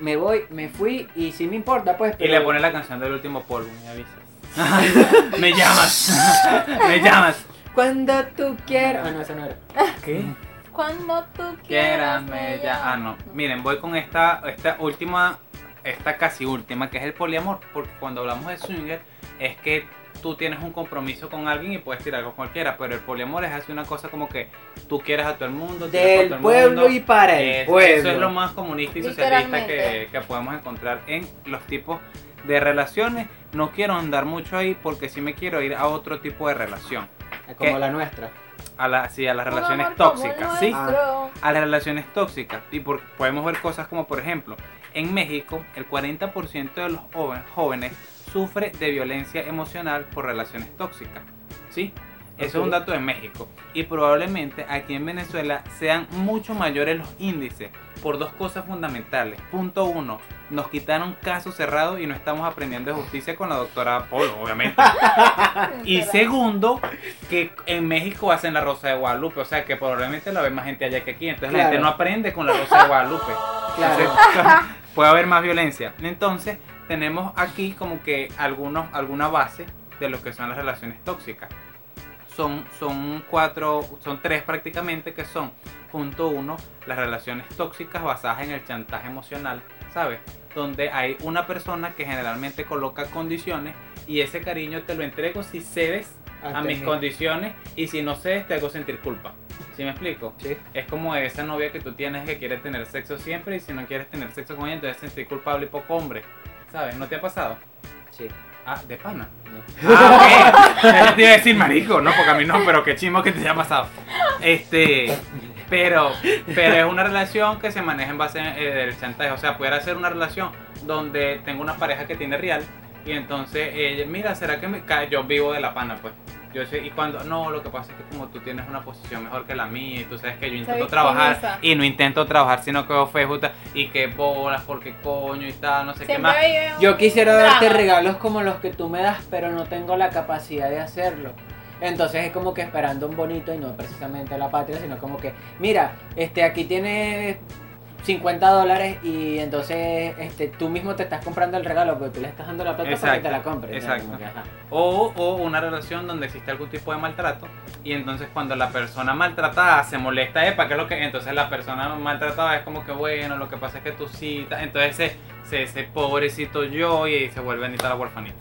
me voy, me fui y si me importa, pues. Y le pero- pone la canción del último polvo, me avisas. me llamas. me llamas. Cuando tú quieras. Ah, no, esa no era. ¿Qué? Cuando tú quieras. Quieras, me ya. Ah, no. Miren, voy con esta, esta última, esta casi última, que es el poliamor. Porque cuando hablamos de swinger, es que tú tienes un compromiso con alguien y puedes tirar con cualquiera. Pero el poliamor es así una cosa como que tú quieres a todo el mundo. Del todo el pueblo mundo. y para el Es- pueblo. Eso es lo más comunista y socialista que, podemos encontrar en los tipos de relaciones. No quiero andar mucho ahí porque sí me quiero ir a otro tipo de relación. Como ¿Qué? la nuestra. A, la, sí, a las Un relaciones amor como tóxicas, ¿sí? nuestro. a las relaciones tóxicas. Y por- podemos ver cosas como, por ejemplo, en México, el 40% de los joven- jóvenes sufre de violencia emocional por relaciones tóxicas. ¿Sí? Eso es un Ok. dato de México. Y probablemente aquí en Venezuela sean mucho mayores los índices por dos cosas fundamentales. Punto uno, nos quitaron casos cerrados y no estamos aprendiendo de justicia con la doctora Polo, obviamente. Y segundo, que en México hacen la Rosa de Guadalupe, o sea que probablemente la ve más gente allá que aquí, entonces la gente no aprende con la Rosa de Guadalupe. Claro. Entonces, puede haber más violencia. Entonces, tenemos aquí como que algunos, alguna base de lo que son las relaciones tóxicas. Son, son cuatro, son tres prácticamente que son, punto uno, las relaciones tóxicas basadas en el chantaje emocional, ¿sabes? Donde hay una persona que generalmente coloca condiciones y ese cariño te lo entrego si cedes a Ante mis condiciones y si no cedes te hago sentir culpa. ¿Sí me explico? Sí. Es como esa novia que tú tienes que quiere tener sexo siempre y si no quieres tener sexo con ella entonces sentir culpable y poco hombre. ¿Sabes? ¿No te ha pasado? Sí. Ah, de pana. Ah, ok. Yo te iba a decir marico, no, porque a mí no, pero qué chimo que te haya pasado. Este, pero, pero es una relación que se maneja en base eh, del chantaje. O sea, pudiera ser una relación donde tengo una pareja que tiene real y entonces, ella, mira, ¿será que me cae? Yo vivo de la pana, pues. Yo sé, y cuando, no, lo que pasa es que como tú tienes una posición mejor que la mía y tú sabes que yo intento trabajar y no intento trabajar, sino que veo Facebook y que bolas, porque coño y tal, no sé qué más. Yo quisiera darte regalos como los que tú me das, pero no tengo la capacidad de hacerlo. Entonces es como que esperando un bonito y no precisamente la patria, sino como que, mira, este aquí tienes 50 dólares y entonces este tú mismo te estás comprando el regalo, porque tú le estás dando la plata para que te la compres. exacto. Que. O, o una relación donde existe algún tipo de maltrato y entonces cuando la persona maltratada se molesta, ¿para qué es lo que? Entonces la persona maltratada es como que bueno, lo que pasa es que tú ta- entonces ese, ese, ese pobrecito yo y se vuelve Anita la huerfanita.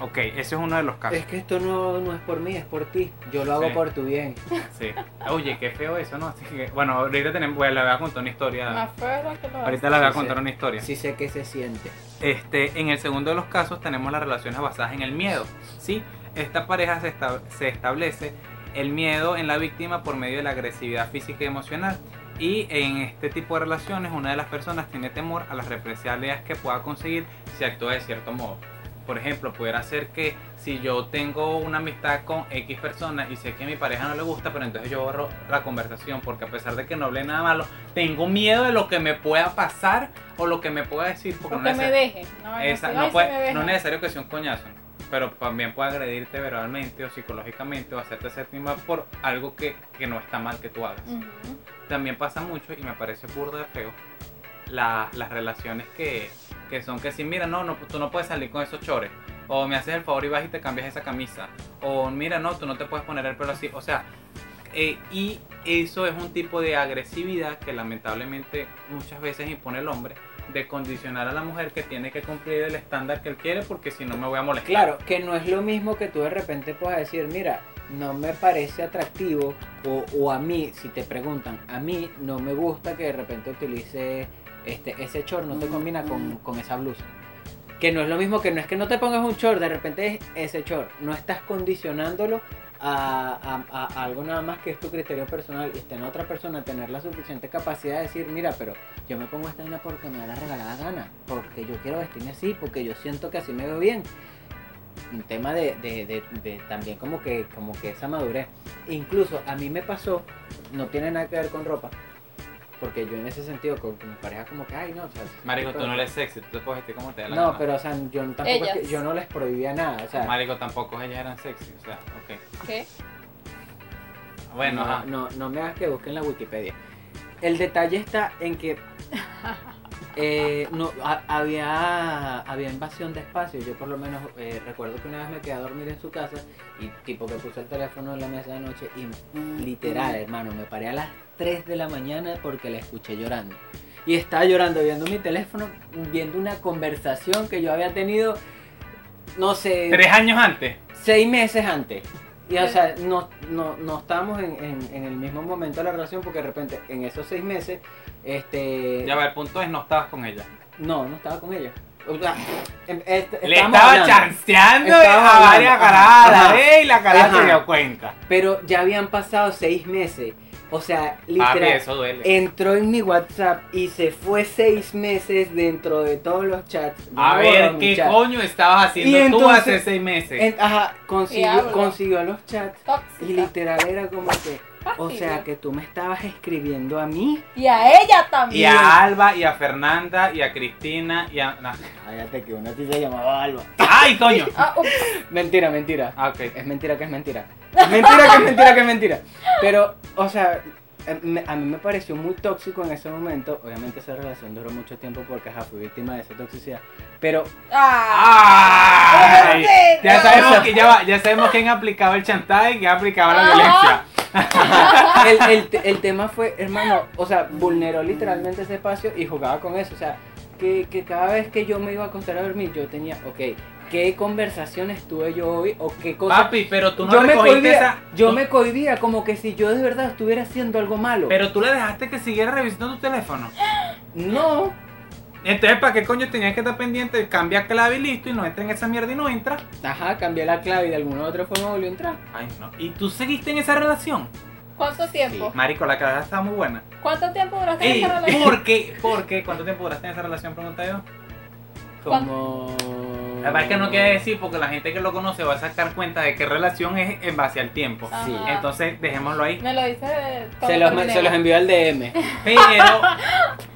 Ok, ese es uno de los casos. Es que esto no, no es por mí, es por ti. Yo lo hago Sí. por tu bien. Sí. Oye, qué feo eso, ¿no? Así que, bueno, ahorita tenemos, bueno, voy a contar una historia. Más feo que lo Ahorita le voy a contar sí. una historia. Sí sé que se siente. Este, en el segundo de los casos tenemos las relaciones basadas en el miedo. ¿sí? Esta pareja se, esta- se establece el miedo en la víctima por medio de la agresividad física y emocional. Y en este tipo de relaciones una de las personas tiene temor a las represalias que pueda conseguir si actúa de cierto modo. Por ejemplo, pudiera ser que si yo tengo una amistad con X persona y sé que a mi pareja no le gusta, pero entonces yo borro la conversación porque a pesar de que no hable nada malo, tengo miedo de lo que me pueda pasar o lo que me pueda decir. Porque, Porque no me deje. No, esa- Ay, no, sí puede- me no es necesario que sea un coñazo, pero también puede agredirte verbalmente o psicológicamente o hacerte sentir mal por algo que, que no está mal que tú hagas. También pasa mucho y me parece burdo de feo la- las relaciones que, que son que si mira, no, no, tú no puedes salir con esos chores. O me haces el favor y vas y te cambias esa camisa. O mira, no, tú no te puedes poner el pelo así. O sea, Eh, y eso es un tipo de agresividad que lamentablemente muchas veces impone el hombre de condicionar a la mujer que tiene que cumplir el estándar que él quiere porque si no me voy a molestar. Claro, que no es lo mismo que tú de repente puedas decir, mira, no me parece atractivo, o, o a mí, si te preguntan, a mí no me gusta que de repente utilice este, ese short, no te combina con, con esa blusa. Que no es lo mismo que no es que no te pongas un short, de repente es ese short. No estás condicionándolo a, algo nada más que es tu criterio personal y está en otra persona tener la suficiente capacidad de decir, mira, pero yo me pongo esta vaina porque me da la regalada gana, porque yo quiero vestirme así, porque yo siento que así me veo bien. Un tema de- de también como que, como que esa madurez. Incluso a mí me pasó, no tiene nada que ver con ropa, porque yo en ese sentido con, con mi pareja como que, ay no, o sea, Marico, tú no eres sexy, tú te puedes vestir como te da la No, gana. pero o sea, yo no- tampoco es que- yo no les prohibía nada, o sea, Marico, tampoco ellas eran sexy, o sea, ok. ¿Qué? Bueno, no, ajá. no, no me hagas que busquen la Wikipedia. El detalle está en que eh, no, ha- había, había invasión de espacio. Yo por lo menos eh, recuerdo que una vez me quedé a dormir en su casa y tipo que puse el teléfono en la mesa de noche y literal, hermano, me paré a las 3 de la mañana porque la escuché llorando. Y estaba llorando viendo mi teléfono, viendo una conversación que yo había tenido, no sé, Tres años antes. seis meses antes. Y o sea, no, no, no estábamos en, en- en el mismo momento de la relación porque de repente en esos seis meses, este... Ya va, el punto es no estabas con ella. No, no estaba con ella. O sea, em- Le estaba hablando, chanceando a varias caradas. ¿eh? Y la cara se dio cuenta. Pero ya habían pasado seis meses. O sea, Papi, literal. eso duele. Entró en mi WhatsApp y se fue seis meses dentro de todos los chats. Yo A no ver, ¿qué chat. coño estabas haciendo Y tú entonces- hace seis meses? En- ajá, Y consiguió, los chats. Tóxica. Y literal era como que, o sea, que tú me estabas escribiendo a mí. Y a ella Y también. a Alba, y a Fernanda, y a Cristina, y a... Cállate que una sí se llamaba Alba. ¡Ay, coño! Ah. Mentira, mentira. Ah, ok. Es mentira que es mentira. Mentira que mentira que mentira. Pero, o sea, me- a mí me pareció muy tóxico en ese momento. Obviamente esa relación duró mucho tiempo porque ajá, fui víctima de esa toxicidad. Pero, Ah. ¡Ay! Ya sabemos, que, ya, va, ya sabemos quién aplicaba el chantaje y quién aplicaba la violencia. el, el el tema fue, hermano, o sea, vulneró literalmente ese espacio y jugaba con eso. O sea, que, que cada vez que yo me iba a acostar a dormir, yo tenía, ok, ¿qué conversaciones tuve yo hoy? ¿O qué cosas? Papi, pero tú no yo me cohibía, esa... yo tú- me cohibía como que si yo de verdad estuviera haciendo algo malo. Pero tú le dejaste que siguiera revisando tu teléfono. no, Entonces, ¿para qué coño tenías que estar pendiente? Cambia clave y listo y no entra en esa mierda y no entra. ajá, cambié la clave y de alguna u otra forma volvió a entrar. Ay, no. ¿Y tú seguiste en esa relación? ¿Cuánto tiempo? Marico, la cara estaba muy buena. ¿Cuánto tiempo duraste en esa relación? ¿por qué? ¿Por qué? ¿Cuánto tiempo duraste en esa relación? Pregunta yo. Como. La verdad es que no quiere decir porque la gente que lo conoce va a sacar cuenta de qué relación es en base al tiempo. Sí. Entonces, dejémoslo ahí. Me lo dice Se los, se los envió al DM. Pero,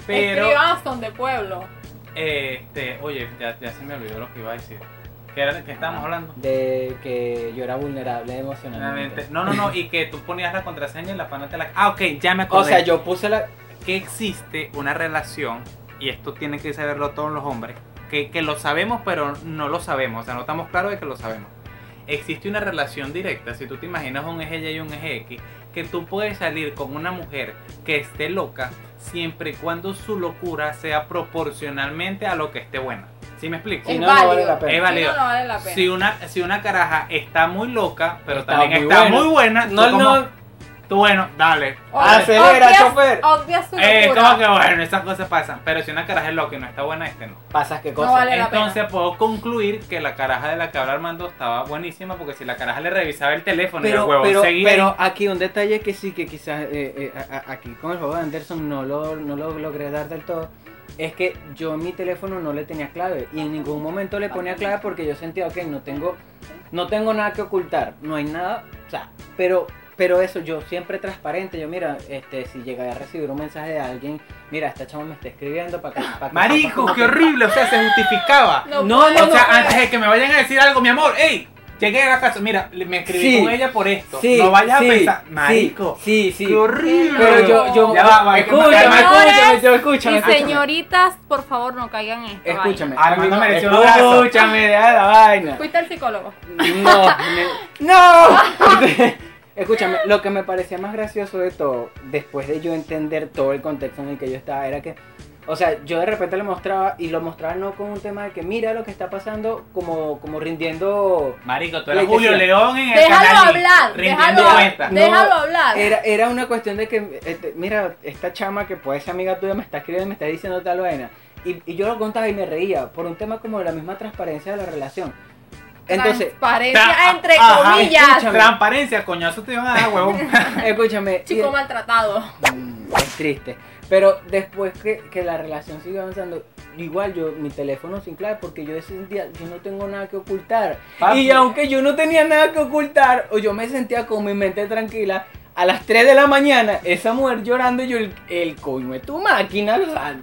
pero, son de pueblo. este, oye, ya, ya se me olvidó lo que iba a decir. ¿Qué, era, qué estábamos hablando? De que yo era vulnerable emocionalmente. No, no, no, y que tú ponías la contraseña y la pana te la... Ah, ok, ya me O acordé. sea, yo puse la. que existe una relación, y esto tienen que saberlo todos los hombres, que, que lo sabemos pero no lo sabemos, o sea, no estamos claros de que lo sabemos. Existe una relación directa, si tú te imaginas un eje Y y un eje X, que tú puedes salir con una mujer que esté loca siempre y cuando su locura sea proporcionalmente a lo que esté buena. ¿Sí me explico? Si Es no, no vale la pena. Es válido. Si no, no vale la pena. Si una, si una caraja está muy loca, pero Está también muy está buena. muy buena, tú No, como- no. Tú bueno, dale. Obvia- Acelera, obvia- chofer. Obvia su Eh, como que bueno, esas cosas pasan. Pero si una caraja es loca y no está buena, este no. Pasas qué No cosa. vale la Entonces puedo concluir que la caraja de la que habla Armando estaba buenísima porque si la caraja le revisaba el teléfono y el Pero, huevo pero, seguía pero aquí un detalle que sí que quizás eh, eh, aquí con el juego de Anderson no lo, no lo logré dar del todo. Es que yo en mi teléfono no le tenía clave y en ningún momento le ponía clave porque yo sentía, ok, no tengo, no tengo nada que ocultar, no hay nada, o sea, pero, pero eso, yo siempre transparente, yo mira, este, si llegara a recibir un mensaje de alguien, mira, esta chama me está escribiendo para que... pa' que Marico, qué horrible, o sea, se justificaba. No, No, no, o sea, antes de que me vayan a decir algo, mi amor, hey, llegué a la casa, mira, me escribí Sí. con ella por esto. Sí, no vayas sí, a pensar, marico, Sí, sí. qué horrible. Pero yo, yo, Ya va, va, escúchame, escúchame, Señores yo, escúchame, Y señoritas, por favor, no caigan en esto. Escúchame, Armando Armando, mereció un abrazo. escúchame, deja la vaina. Fuiste el psicólogo. No, me- no. Escúchame, lo que me parecía más gracioso de todo, después de yo entender todo el contexto en el que yo estaba, era que, o sea, yo de repente le mostraba, y lo mostraba no con un tema de que mira lo que está pasando, como, como rindiendo... Marico, tú Le eres Julio decía- León en el Déjalo canal. hablar, Rindiendo déjalo, cuentas. No, déjalo hablar. Era, era una cuestión de que, este, mira, esta chama que puede ser amiga tuya me está escribiendo y me está diciendo tal vaina. Y, y yo lo contaba y me reía por un tema como de la misma transparencia de la relación. Entonces, Transparencia entre ajá, comillas. escúchame. Transparencia, coñazo te iban a dar, huevón. escúchame. y- Chico maltratado. Mm, es triste. Pero después que, que la relación sigue avanzando, igual yo, mi teléfono sin clave, porque yo ese día, yo no tengo nada que ocultar. Papi. Y aunque yo no tenía nada que ocultar, o yo me sentía con mi mente tranquila, a las 3 de la mañana, esa mujer llorando, y yo, el, el coño de tu máquina, o sea,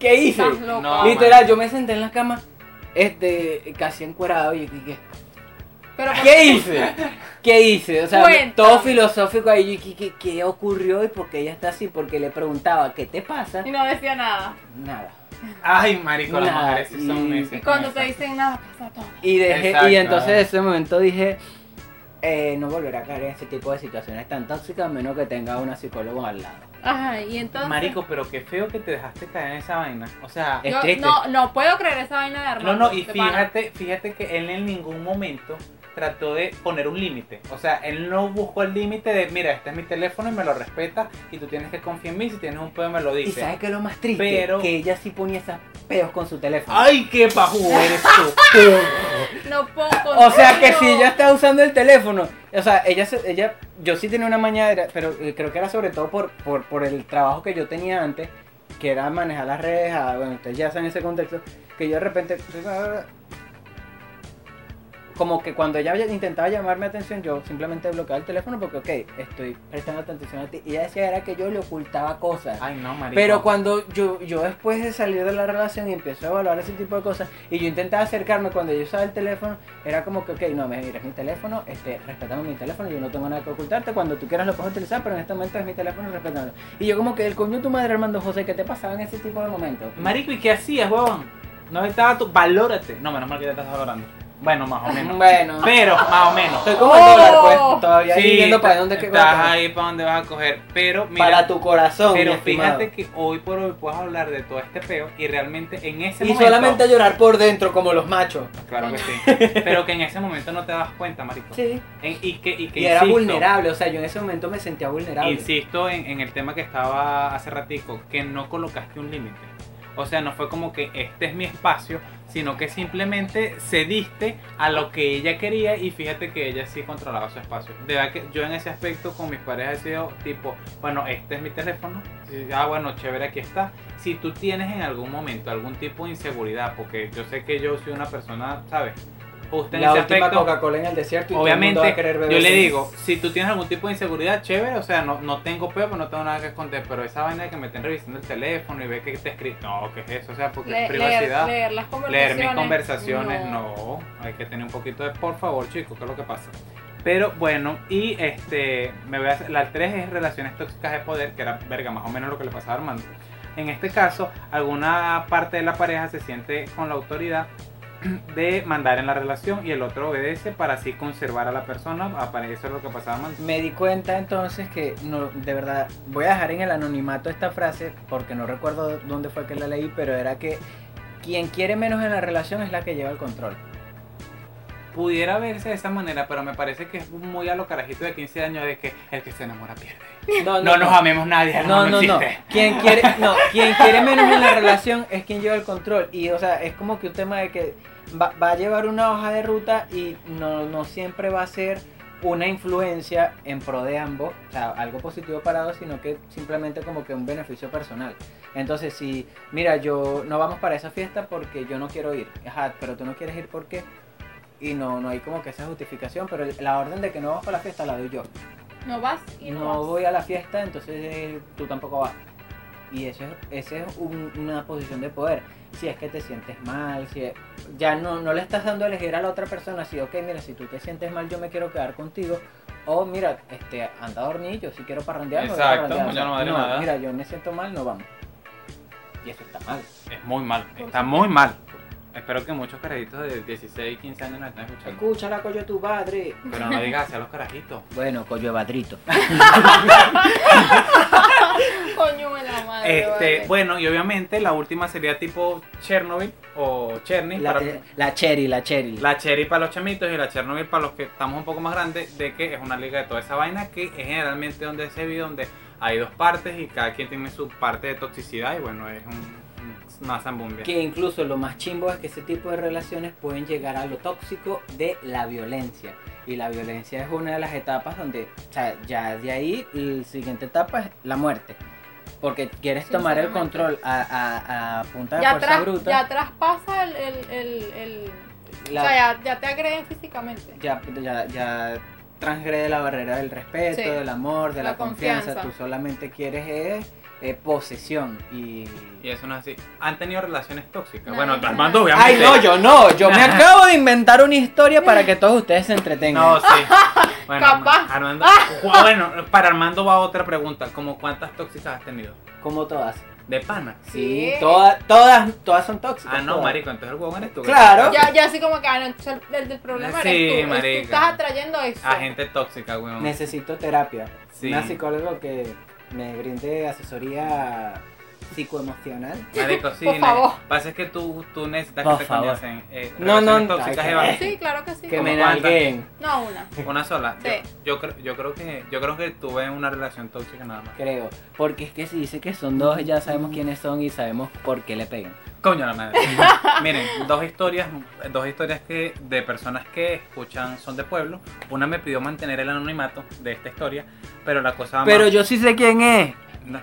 ¿qué hice? Loco. Literal, yo me senté en la cama, este, casi encuerado, y dije, Pero ¿qué hice? ¿Qué hice? O sea, Cuéntame. todo filosófico ahí, ¿qué, qué, qué ocurrió y por qué ella está así? Porque le preguntaba, ¿qué te pasa? Y no decía nada. Nada. Ay, marico, las mujeres sí son y- necias Y cuando te dicen nada, pasa todo. Y dejé, Exacto. y entonces en ese momento dije, eh, no volveré a caer en ese tipo de situaciones tan tóxicas, a menos que tenga una psicóloga al lado. Ajá, y entonces. Marico, pero qué feo que te dejaste caer en esa vaina. O sea, Es yo triste. no, no puedo creer esa vaina de no, Armando. no, y de pana. fíjate, fíjate que él en ningún momento trató de poner un límite. O sea, él no buscó el límite de, mira, este es mi teléfono y me lo respetas y tú tienes que confiar en mí, si tienes un pedo me lo Y dices. sabes que lo más triste, Pero- que ella sí ponía esas peos con su teléfono. Ay, qué pajú eres tú. No puedo O sea que si ella está usando el teléfono, o sea, ella, se- ella, yo sí tenía una mañana, pero eh, creo que era sobre todo por, por, por el trabajo que yo tenía antes, que era manejar las redes, ah, bueno, ustedes ya saben ese contexto, que yo de repente, como que cuando ella intentaba llamarme atención, yo simplemente bloqueaba el teléfono porque, ok, estoy prestando atención a ti, y ella decía era que yo le ocultaba cosas. Ay, no, marico. Pero cuando yo, yo después de salir de la relación y empiezo a evaluar ese tipo de cosas, y yo intentaba acercarme cuando yo usaba el teléfono, era como que, ok, no, mira, es mi teléfono, este, respetame mi teléfono, yo no tengo nada que ocultarte, cuando tú quieras lo puedes utilizar, pero en este momento es mi teléfono, respetame. Y yo como que el coño de tu madre, Armando José, ¿qué te pasaba en ese tipo de momentos? Marico, ¿y qué hacías, huevón? No estaba tu... Valórate. No, menos mal que ya estás valorando. Bueno, más o menos. Bueno, Pero, más o menos. estoy como el dólar, pues, Oh. todavía ahí viendo para dónde que estás ahí para dónde vas a coger. Pero, mira, Para tu corazón, pero mi fíjate que hoy por hoy puedes hablar de todo este peo y realmente en ese Y momento... solamente llorar por dentro, como los machos. Claro que sí. Pero que en ese momento no te das cuenta, marico. Sí. En- y que, y que Y era insisto, vulnerable, o sea, yo en ese momento me sentía vulnerable. Insisto en, en el tema que estaba hace ratico, que no colocaste un límite. O sea, no fue como que este es mi espacio, sino que simplemente cediste a lo que ella quería y fíjate que ella sí controlaba su espacio. De verdad que yo en ese aspecto con mis parejas he sido tipo, bueno, este es mi teléfono, ah, bueno, chévere, aquí está. Si tú tienes en algún momento algún tipo de inseguridad, porque yo sé que yo soy una persona, ¿sabes? Justo en la ese última Coca-Cola en el desierto y todo el mundo va Obviamente, a querer beber yo le digo, si tú tienes algún tipo de inseguridad, chévere, o sea, no, no tengo peo, pero no tengo nada que esconder, pero esa vaina de que me estén revisando el teléfono y ve que te escribe, no, ¿qué es eso? O sea, porque Le- es privacidad. Leer, leer las Leer conversaciones. mis conversaciones, no. Hay que tener un poquito de por favor, chicos, ¿qué es lo que pasa? Pero bueno, y este, me voy a hacer, la 3 es relaciones tóxicas de poder, que era, verga, más o menos lo que le pasaba a Armando. En este caso, alguna parte de la pareja se siente con la autoridad de mandar en la relación y el otro obedece para así conservar a la persona. Eso es lo que pasaba Armando. Me di cuenta entonces que, no, de verdad, voy a dejar en el anonimato esta frase porque no recuerdo dónde fue que la leí, pero era que quien quiere menos en la relación es la que lleva el control. Pudiera verse de esa manera, pero me parece que es muy a lo carajito de 15 años de que el que se enamora pierde. No, No, nos amemos nadie, No, no, no. Quien quiere, no, quien quiere menos en la relación es quien lleva el control. Y, o sea, es como que un tema de que va, va a llevar una hoja de ruta y no, no siempre va a ser una influencia en pro de ambos, o sea, algo positivo para dos, sino que simplemente como que un beneficio personal. Entonces, si, mira, yo no vamos para esa fiesta porque yo no quiero ir. Ajá, pero tú no quieres ir ¿por qué? Y no, no hay como que esa justificación, pero la orden de que no vas para la fiesta la doy yo No vas y no, no vas. voy a la fiesta, entonces eh, tú tampoco vas. Y eso es, ese es un- una posición de poder. Si es que te sientes mal, si es- ya no, no le estás dando a elegir a la otra persona, si, ok, mira, si tú te sientes mal, yo me quiero quedar contigo. O mira, este, anda a dormir, yo si quiero parrandear, me voy a Exacto, parrandear. ya no vale no, nada. mira, yo me siento mal, no vamos. Y eso está mal. Es muy mal, está muy mal. Espero que muchos carajitos de 16, 15 años nos estén escuchando. Escúchala, coño, tu padre. Pero no digas hacia los carajitos. Bueno, coño, Badrito. Coño de la madre. Este, vale. bueno, y obviamente la última sería tipo Chernobyl o Cherny. La, para- la Cherry, la Cherry. La Cherry para los chamitos y la Chernobyl para los que estamos un poco más grandes, de que es una liga de toda esa vaina que es generalmente donde se vive, donde hay dos partes y cada quien tiene su parte de toxicidad y bueno, es un, zambumbia. Que incluso lo más chimbo es que ese tipo de relaciones pueden llegar a lo tóxico de la violencia. Y la violencia es una de las etapas donde, o sea, ya de ahí, la siguiente etapa es la muerte. Porque quieres tomar el control a, a, a punta de ya, fuerza tras- bruta. ya traspasa el. el, el, el- La- O sea, ya, ya te agreden físicamente. ya, ya, ya transgrede la barrera del respeto, Sí. del amor, de la, La confianza. confianza. Tú solamente quieres es, eh, posesión. Y... Y eso no es así. ¿Han tenido relaciones tóxicas? No, bueno, no, Armando no. obviamente. Ay, no, yo no. Yo me acabo de inventar una historia para que todos ustedes se entretengan. No, sí. Bueno, Capaz. Armando, bueno, para Armando va otra pregunta. Como cuántas tóxicas has tenido? Como todas. De pana. Sí, Sí. todas, todas, todas son tóxicas. Ah, no, todas. marico, entonces el huevón eres tú. Claro. Ya, ya así como que ah, no, entonces el, el del problema Sí, eres tú. marica. estás atrayendo eso. A gente tóxica, weón. Necesito terapia. Sí. Una psicóloga que me brinde asesoría psicoemocional. Marico, sí. Por favor. Pasa es que tú, tú necesitas Por que te favor. conocen. Eh, No, no, tóxicas, ay, Eva. que- Sí, claro que sí. Que ¿Cómo me nalguen, No, una. Una sola. Yo- Sí. Yo, creo, yo creo que yo creo que tuve una relación tóxica nada más. creo. Porque es que si dice que son dos, ya sabemos quiénes son y sabemos por qué le pegan. Coño la madre. Miren, dos historias, dos historias que de personas que escuchan son de pueblo. Una me pidió mantener el anonimato de esta historia, pero la cosa va Pero más- yo sí sé quién es. no.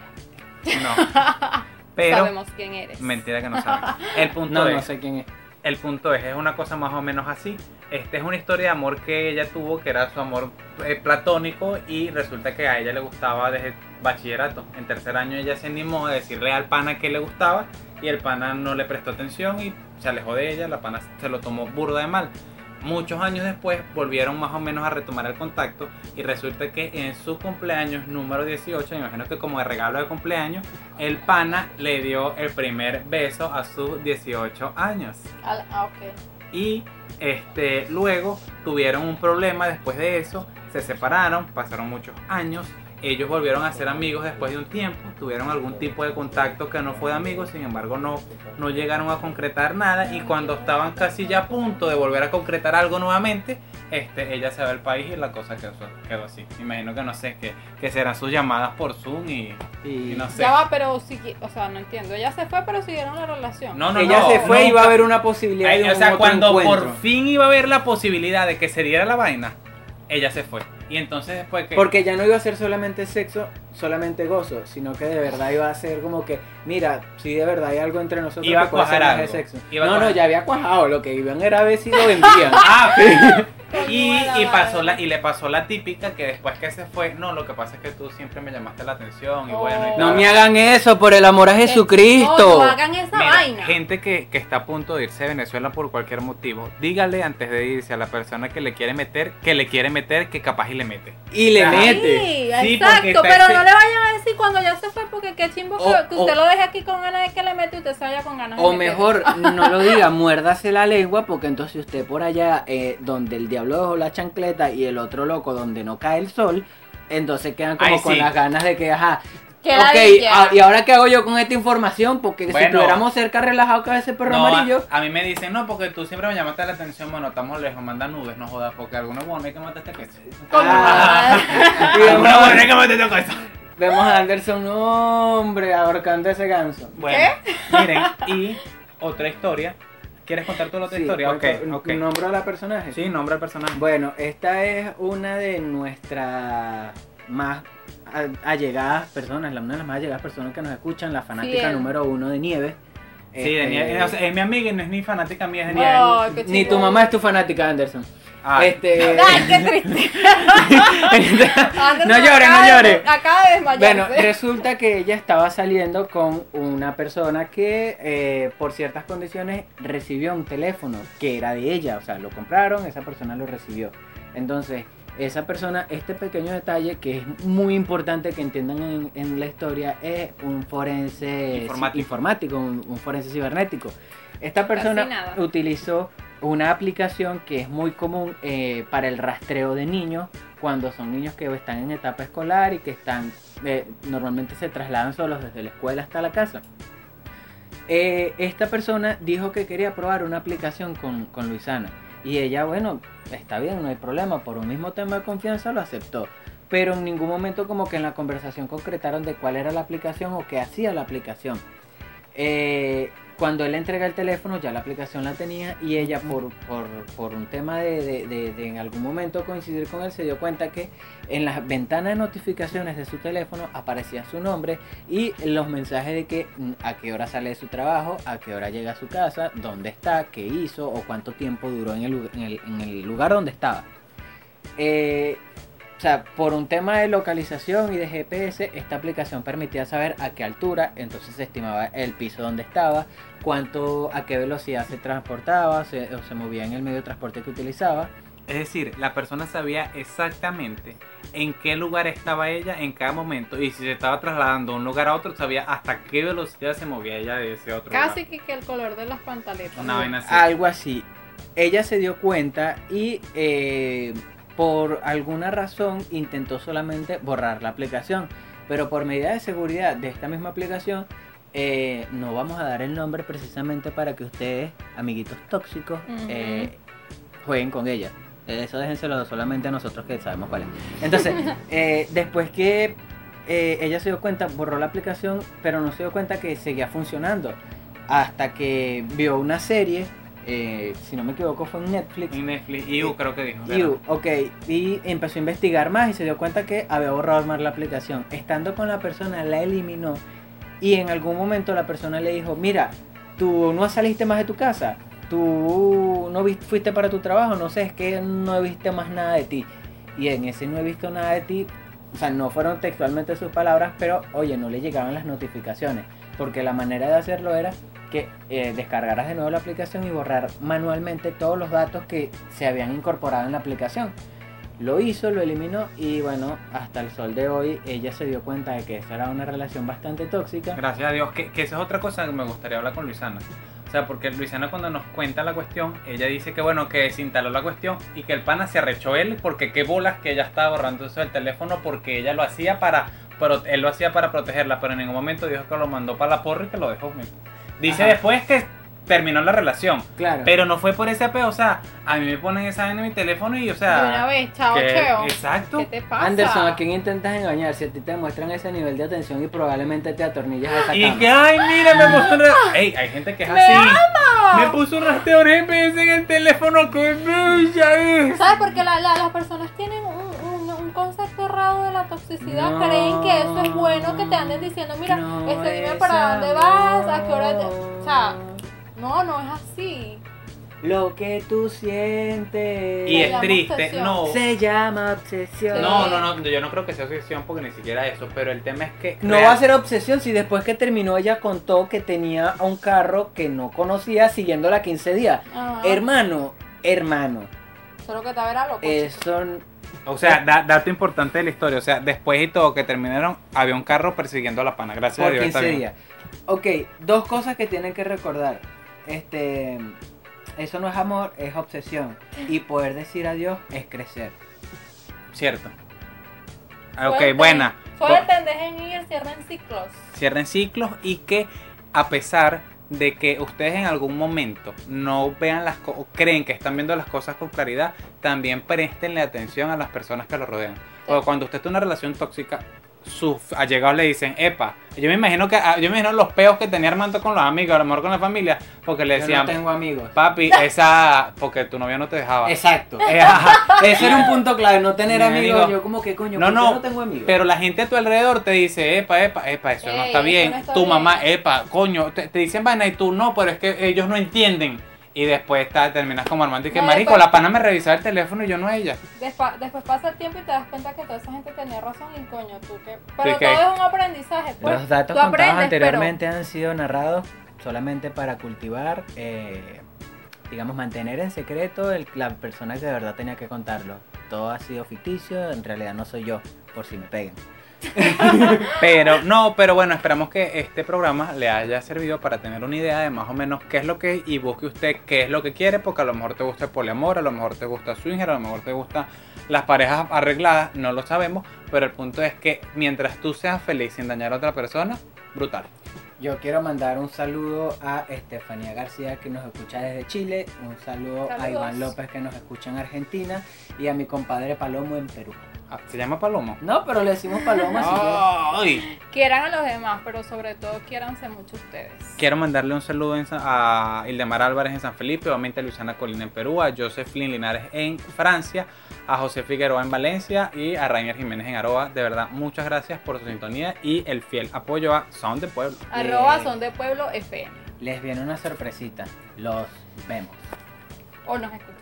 No. Pero Sabemos quién eres. mentira que no saben. El punto No, es no sé quién es. El punto es, es una cosa más o menos así. Esta es una historia de amor que ella tuvo, que era su amor eh, platónico, y resulta que a ella le gustaba desde bachillerato. En tercer año ella se animó a decirle al pana que le gustaba, y el pana no le prestó atención y se alejó de ella, la pana se lo tomó burda de mal. Muchos años después volvieron más o menos a retomar el contacto y resulta que en su cumpleaños número 18, me imagino que como de regalo de cumpleaños, el pana le dio el primer beso a sus 18 años. Ah, ok. Y este, luego tuvieron un problema después de eso, se separaron, pasaron muchos años, ellos volvieron a ser amigos después de un tiempo, tuvieron algún tipo de contacto que no fue de amigos, sin embargo no, no llegaron a concretar nada y cuando estaban casi ya a punto de volver a concretar algo nuevamente, este, ella se va al país y la cosa quedó, quedó así. Me imagino que no sé, que, que serán sus llamadas por Zoom y, Y y no sé. Ya va, pero sigui- o sea, no entiendo. Ella se fue, pero siguieron la relación. No, no, ella no, se fue y iba a haber una posibilidad Ay, de o un sea, otro cuando encuentro. por fin iba a haber la posibilidad de que se diera la vaina, ella se fue. Y entonces después que... Porque ya no iba a ser solamente sexo, solamente gozo, sino que de verdad iba a ser como que, mira, si de verdad hay algo entre nosotros Iba a que puede ser cuajar de sexo. Iba a no, no, ya había cuajado, lo que iban era a ver si lo vendían. Ah, y, y pasó la, y le pasó la típica que después que se fue, no, lo que pasa es que tú siempre me llamaste la atención y bueno y Oh. no me hagan eso, por el amor a No, Jesucristo. no hagan esa Mira, vaina. gente que, que está a punto de irse de Venezuela por cualquier motivo, dígale antes de irse a la persona que le quiere meter, que le quiere meter, que capaz y le mete. y le Ah. mete. Sí, Sí, exacto, pero ese- no le vayan a decir cuando ya se fue porque qué chimbo que, O- que o- usted lo deje aquí con ganas de que le mete y usted se vaya con ganas de O mejor, no lo diga, muérdase la lengua, porque entonces usted por allá, eh, donde el diablo dejó la chancleta y el otro loco donde no cae el sol, entonces quedan como Ay, con sí. las ganas de que, ajá, ok, ah, ¿y ahora qué hago yo con esta información? Porque si Bueno. estuviéramos cerca relajado que ese perro No, amarillo, a mí me dicen, no, porque tú siempre me llamaste la atención, bueno, estamos lejos, manda nubes, no jodas, porque alguna bueno hay que matar este queso. Coño, Ah. Alguna bueno hay que matar este queso. Vemos a Anderson, hombre, ahorcando ese ganso. Bueno, miren, y otra historia. ¿Quieres contar tú la otra Sí, historia? Ok, cuento- ok. ¿Nombro a la personaje? Sí, nombra al personaje. Bueno, esta es una de nuestras más a- allegadas personas, la- una de las más allegadas personas que nos escuchan, la fanática Fiel. número uno de Nieve. Sí, de Este, nieve. O sea, es mi amiga y no es ni fanática mía, es de nieve. Ay, qué Ni tu mamá es tu fanática, Anderson. Ah, Este, Ay, qué triste. No llores, no llores. Acaba de desmayarse. Bueno, resulta que ella estaba saliendo con una persona que eh, por ciertas condiciones recibió un teléfono que era de ella, o sea, lo compraron, esa persona lo recibió. Entonces, esa persona, este pequeño detalle que es muy importante que entiendan en, en la historia, es un forense Informático. informático, un, un forense cibernético. Esta persona utilizó una aplicación que es muy común eh, para el rastreo de niños cuando son niños que están en etapa escolar y que están eh, normalmente se trasladan solos desde la escuela hasta la casa. Eh, esta persona dijo que quería probar una aplicación con, con Luisana y ella, bueno, está bien, no hay problema, por un mismo tema de confianza lo aceptó. Pero en ningún momento como que en la conversación concretaron de cuál era la aplicación o qué hacía la aplicación. Cuando él entrega el teléfono ya la aplicación la tenía y ella por, por, por un tema de, de- de- de en algún momento coincidir con él se dio cuenta que en las ventanas de notificaciones de su teléfono aparecía su nombre y los mensajes de que mm, a qué hora sale de su trabajo, a qué hora llega a su casa, dónde está, qué hizo o cuánto tiempo duró en el, lu- en el- en el lugar donde estaba. Eh, sea, por un tema de localización y de GPS, esta aplicación permitía saber a qué altura, entonces se estimaba el piso donde estaba, cuánto, a qué velocidad se transportaba se- o se movía en el medio de transporte que utilizaba. Es decir, la persona sabía exactamente en qué lugar estaba ella en cada momento y si se estaba trasladando de un lugar a otro, sabía hasta qué velocidad se movía ella de ese otro Casi lugar. que, que el color de las pantaletas. Una vaina así. Algo así. Ella se dio cuenta y eh, por alguna razón intentó solamente borrar la aplicación. Pero por medida de seguridad de esta misma aplicación, eh, no vamos a dar el nombre precisamente para que ustedes, amiguitos tóxicos, eh, jueguen con ella. Eso déjenselo solamente a nosotros que sabemos cuál es. Entonces, eh, después que ella se dio cuenta, borró la aplicación, pero no se dio cuenta que seguía funcionando. Hasta que vio una serie, eh, si no me equivoco fue en Netflix. En Netflix, creo que dijo. You, ok, y empezó a investigar más y se dio cuenta que había borrado mal la aplicación. Estando con la persona, la eliminó y en algún momento la persona le dijo, mira, tú no saliste más de tu casa, tú no fuiste para tu trabajo, no sé, es que no he visto más nada de ti. Y en ese no he visto nada de ti, o sea, no fueron textualmente sus palabras, pero oye, no le llegaban las notificaciones, porque la manera de hacerlo era que eh, descargaras de nuevo la aplicación y borrar manualmente todos los datos que se habían incorporado en la aplicación. Lo hizo, lo eliminó y bueno, hasta el sol de hoy ella se dio cuenta de que esa era una relación bastante tóxica. Gracias a Dios, que, que esa es otra cosa que me gustaría hablar con Luisana. O sea, porque Luisana cuando nos cuenta la cuestión, ella dice que bueno, que desinstaló la cuestión y que el pana se arrechó él porque qué bolas que ella estaba borrando eso del teléfono porque ella lo hacía para, pero él lo hacía para protegerla, pero en ningún momento dijo que lo mandó para la porra y que lo dejó. Dice Ajá. después que terminó la relación, Claro. pero no fue por ese apego, o sea, a mí me ponen esa en mi teléfono y o sea... De una vez, chao, que- cheo. Exacto. ¿Qué te pasa? Anderson, ¿a quién intentas engañar? Si a ti te muestran ese nivel de atención y probablemente te atornillas a esa Y cama. que, ay, mira, me puso un Ey, hay gente que es ¡Me así. ama! Me puso un rastreador GPS en el teléfono, que bella es. ¿Sabes? Porque la- la- las personas tienen un concepto errado de la toxicidad. No. Creen que eso es bueno que te anden diciendo, mira, No este, dime es para dónde vas, a qué hora te... O sea, no, no es así. Lo que tú sientes Y es triste, obsesión. no. se llama obsesión. No, no, no, yo no creo que sea obsesión porque ni siquiera eso, pero el tema es que... No real- va a ser obsesión si después que terminó ella contó que tenía un carro que no conocía siguiéndola 15 días. Ajá. Hermano, hermano, Solo que te verá loco. eso O sea, da- dato importante de la historia, o sea, después y todo que terminaron, había un carro persiguiendo a la pana, gracias a por Dios. está 15 bien. días. Ok, dos cosas que tienen que recordar. Este, eso no es amor, es obsesión. Y poder decir adiós es crecer. Cierto. Ah, Ok, Suelten- buena. Suelten, dejen ir, cierren ciclos. cierren ciclos y que a pesar de que ustedes en algún momento no vean las cosas, creen que están viendo las cosas con claridad, también prestenle atención a las personas que lo rodean. Porque cuando usted está en una relación tóxica, sus allegados le dicen, epa, yo me imagino que ah, yo me imagino los peos que tenía Armando con los amigos, a lo mejor con la familia, porque le Yo decían, no tengo amigos. papi, esa, porque tu novio no te dejaba. Exacto. Eh. Ese era un punto clave, no tener Me amigos. digo, yo como que coño, no, ¿por qué no, no tengo amigos. Pero la gente a tu alrededor te dice, epa, epa, epa, eso no está eso bien. no está tu bien. mamá, epa, coño, te, te dicen vaina y tú no, pero es que ellos no entienden. Y después está, terminas como Armando y que, No, marico, después- la pana me revisaba el teléfono y yo no a ella. Despa- después pasa el tiempo y te das cuenta que toda esa gente tenía razón y coño, tú que... Pero qué? todo es un aprendizaje, pues. Los datos tú contados anteriormente han sido narrados solamente para cultivar, eh, digamos, mantener en secreto el- la persona que de verdad tenía que contarlo. Todo ha sido ficticio, en realidad no soy yo, por si me pegan. Pero no, pero bueno, esperamos que este programa le haya servido para tener una idea de más o menos qué es lo que es y busque usted qué es lo que quiere, porque a lo mejor te gusta el poliamor, a lo mejor te gusta swinger, a lo mejor te gusta las parejas arregladas, no lo sabemos, pero el punto es que mientras tú seas feliz sin dañar a otra persona, brutal. Yo quiero mandar un saludo a Estefanía García que nos escucha desde Chile, un saludo a. Iván López que nos escucha en Argentina y a mi compadre Palomo en Perú. Ah, ¿Se llama Palomo? No, pero le decimos Paloma Ay. Quieran a los demás, pero sobre todo quiéranse mucho ustedes. Quiero mandarle un saludo en a Ildemar Álvarez en San Felipe, obviamente a Luciana Colina en Perú, a Josephine Linares en Francia, a José Figueroa en Valencia y a Rainer Jiménez en Aroa. De verdad, muchas gracias por su sintonía y el fiel apoyo a Sound de Pueblo. Arroba Bien. son de pueblo FM. Les viene una sorpresita. Los vemos. O nos escuchan.